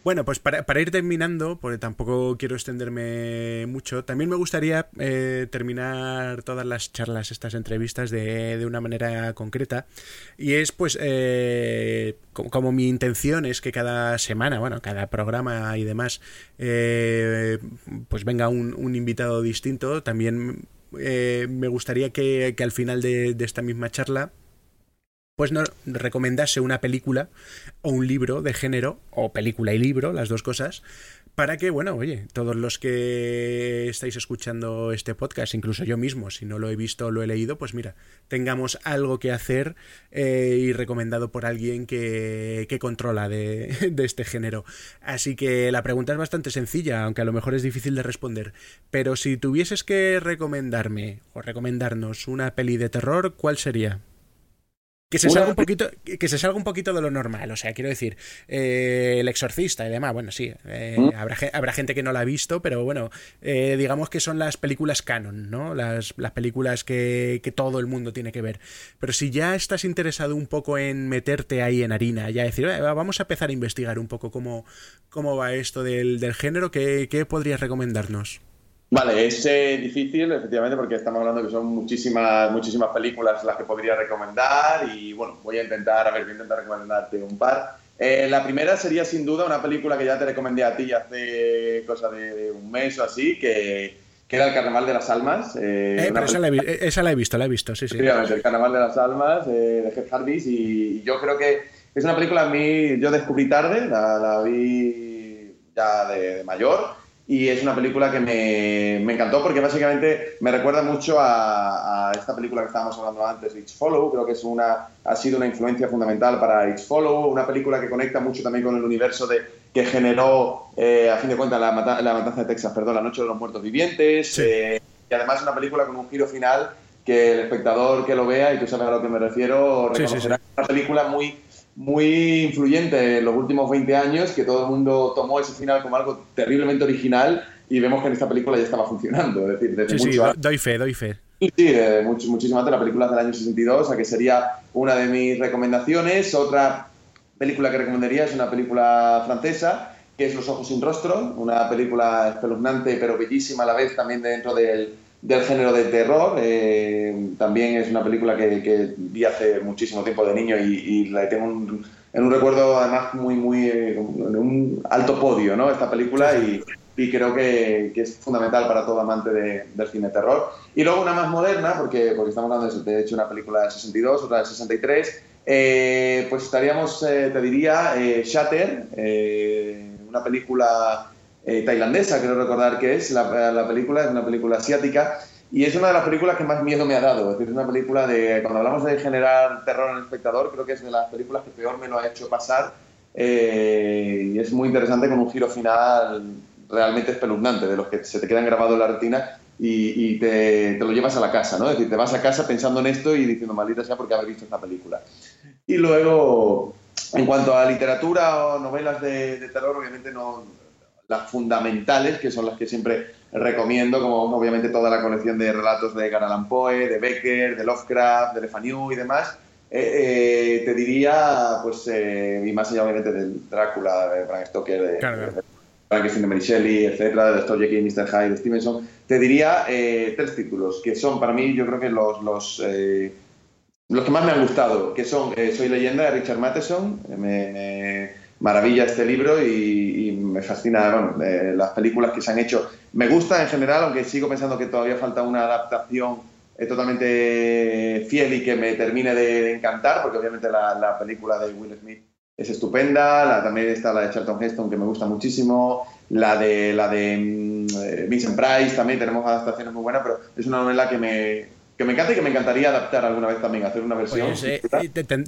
Bueno, pues para, ir terminando, porque tampoco quiero extenderme mucho, también me gustaría eh, terminar todas las charlas, estas entrevistas de, de una manera concreta. Y es pues eh, como, mi intención es que cada semana, bueno, cada programa y demás, eh, pues venga un, invitado distinto. También eh, me gustaría que, al final de, de esta misma charla pues no recomendase una película o un libro de género, o película y libro, las dos cosas, para que, bueno, oye, todos los que estáis escuchando este podcast, incluso yo mismo, si no lo he visto o lo he leído, pues mira, tengamos algo que hacer eh, y recomendado por alguien que, que controla de, <laughs> de, este género. Así que la pregunta es bastante sencilla, aunque a lo mejor es difícil de responder. Pero si tuvieses que recomendarme o recomendarnos una peli de terror, ¿cuál sería? Que se, salga un poquito, que se salga un poquito de lo normal, o sea, quiero decir, eh, el exorcista y demás, bueno, sí, eh, ¿Mm? habrá, habrá, gente que no la ha visto, pero bueno, eh, digamos que son las películas canon, ¿no? Las, las películas que, que, todo el mundo tiene que ver. Pero si ya estás interesado un poco en meterte ahí en harina, ya decir, vamos a empezar a investigar un poco cómo, cómo va esto del, del género, ¿qué, ¿qué podrías recomendarnos? Vale, es eh, difícil, efectivamente, porque estamos hablando que son muchísimas, muchísimas películas las que podría recomendar y bueno, voy a intentar, a ver, voy a intentar recomendarte un par. Eh, la primera sería sin duda una película que ya te recomendé a ti hace cosa de, un mes o así, que, que, era El Carnaval de las Almas. Eh, esa, la he, esa, la he, visto, la he visto, sí, sí. El Carnaval de las Almas de Jeff Harris y, yo creo que es una película a mí, yo descubrí tarde, la, la vi ya de mayor y es una película que me, me, encantó porque básicamente me recuerda mucho a, a, esta película que estábamos hablando antes, It's Follow. Creo que es una, ha sido una influencia fundamental para It's Follow, una película que conecta mucho también con el universo de, que generó, eh, a fin de cuentas, la, la, Matanza de Texas, perdón, La Noche de los Muertos Vivientes. Eh, y además una película con un giro final que el espectador que lo vea, y tú sabes a lo que me refiero, reconocerá una película muy muy influyente en los últimos 20 años, que todo el mundo tomó ese final como algo terriblemente original y vemos que en esta película ya estaba funcionando. Es decir, desde sí, sí, doy fe, doy fe. Sí, sí, mucho, muchísimo antes, la película del año 62, o sea que sería una de mis recomendaciones. Otra película que recomendaría es una película francesa, que es Los Ojos sin Rostro, una película espeluznante pero bellísima a la vez también dentro del del género de terror. Eh, también es una película que, vi hace muchísimo tiempo de niño y, la tengo en un recuerdo además muy, muy, en un alto podio, ¿no? Esta película y, creo que, es fundamental para todo amante del cine terror. Y luego una más moderna, porque, porque estamos hablando de, hecho una película del 62, otra del 63, eh, pues estaríamos, eh, te diría, Shatter, una película eh, tailandesa, quiero recordar que es la, la, película, es una película asiática y es una de las películas que más miedo me ha dado. Es decir, una película de, cuando hablamos de generar terror en el espectador, creo que es de las películas que peor me lo ha hecho pasar eh, y es muy interesante con un giro final realmente espeluznante, de los que se te quedan grabados en la retina y, te, lo llevas a la casa, ¿no? Es decir, te vas a casa pensando en esto y diciendo, maldita sea porque haber visto esta película. Y luego, en cuanto a literatura o novelas de terror, obviamente no las fundamentales, que son las que siempre recomiendo, como obviamente toda la colección de relatos de Edgar Poe, de Becker, de Lovecraft, de Le Fanu y demás. Eh, eh, te diría, pues, eh, y más allá obviamente del Drácula, de Bram Stoker, de, Frankenstein de Mary Shelley, etcétera, de Dostoyevsky, Mr. Hyde, de Stevenson, te diría tres títulos que son para mí, yo creo que los, los, los que más me han gustado, que son Soy leyenda de Richard Matheson, me maravilla este libro y, me fascina bueno, eh, las películas que se han hecho. Me gusta en general, aunque sigo pensando que todavía falta una adaptación eh, totalmente fiel y que me termine de, encantar, porque obviamente la, película de Will Smith es estupenda, la, también está la de Charlton Heston que me gusta muchísimo, la de la de mm, eh, Vincent Price también tenemos adaptaciones muy buenas, pero es una novela que me, que me encanta y que me encantaría adaptar alguna vez también, hacer una versión.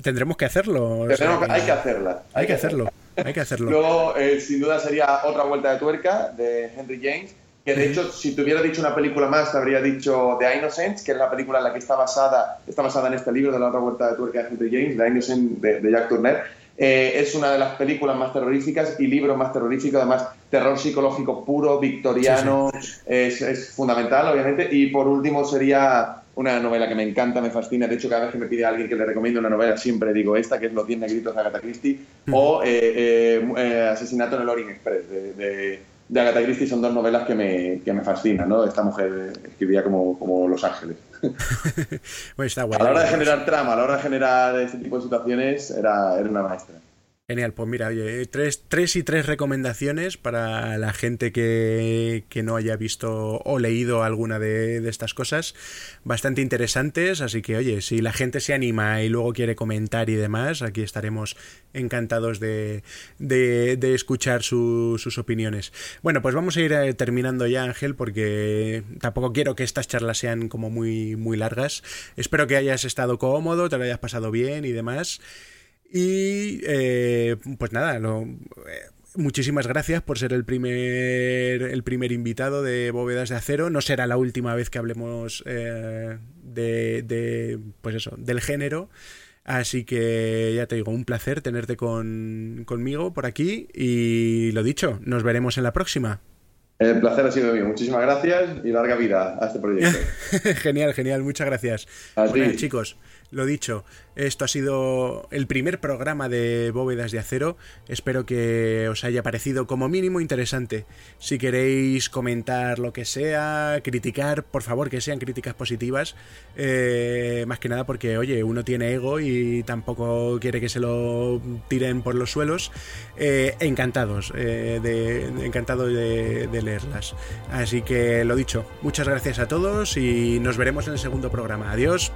tendremos que hacerlo. hay que hacerla. Hay, que hacerlo. Hay que hacerlo. Luego, eh, sin duda, sería otra vuelta de tuerca de Henry James. Que de hecho, si te hubiera dicho una película más, te habría dicho The Innocents, que es la película en la que está basada, está basada en este libro de la otra vuelta de tuerca de Henry James, The Innocent de, Jack Turner. Eh, es una de las películas más terroríficas y libros más terroríficos, además terror psicológico puro, victoriano, Es, es, fundamental, obviamente. Y por último sería una novela que me encanta, me fascina. De hecho, cada vez que me pide alguien que le recomiende una novela, siempre digo esta, que es Los 10 negritos de Agatha Christie, o eh, eh, Asesinato en el Orient Express de, de, Agatha Christie. Son dos novelas que me, que me fascinan, ¿no? Esta mujer escribía como, como Los Ángeles. <laughs> a la hora de generar trama, a la hora de generar este tipo de situaciones, era, era una maestra. Genial, pues mira, oye, tres, tres y tres recomendaciones para la gente que, no haya visto o leído alguna de, estas cosas, bastante interesantes, así que oye, si la gente se anima y luego quiere comentar y demás, aquí estaremos encantados de, de, escuchar sus opiniones. Bueno, pues vamos a ir eh, terminando ya, Ángel, porque tampoco quiero que estas charlas sean como muy, muy largas. Espero que hayas estado cómodo, te lo hayas pasado bien y demás. Y eh, pues nada, lo, eh, muchísimas gracias por ser el primer, el primer invitado de Bóvedas de Acero. No será la última vez que hablemos eh, de, de, pues eso, del género. Así que ya te digo, un placer tenerte con, conmigo por aquí y lo dicho, nos veremos en la próxima. El placer ha sido mío. Muchísimas gracias y larga vida a este proyecto. <laughs> genial, genial. Muchas gracias. Bueno, chicos, lo dicho, esto ha sido el primer programa de Bóvedas de Acero. Espero que os haya parecido como mínimo interesante. Si queréis comentar lo que sea, criticar, por favor que sean críticas positivas. Eh, más que nada porque, oye, uno tiene ego y tampoco quiere que se lo tiren por los suelos. Eh, encantados, eh, de, encantado de, de leerlas. Así que lo dicho, muchas gracias a todos y nos veremos en el segundo programa. Adiós.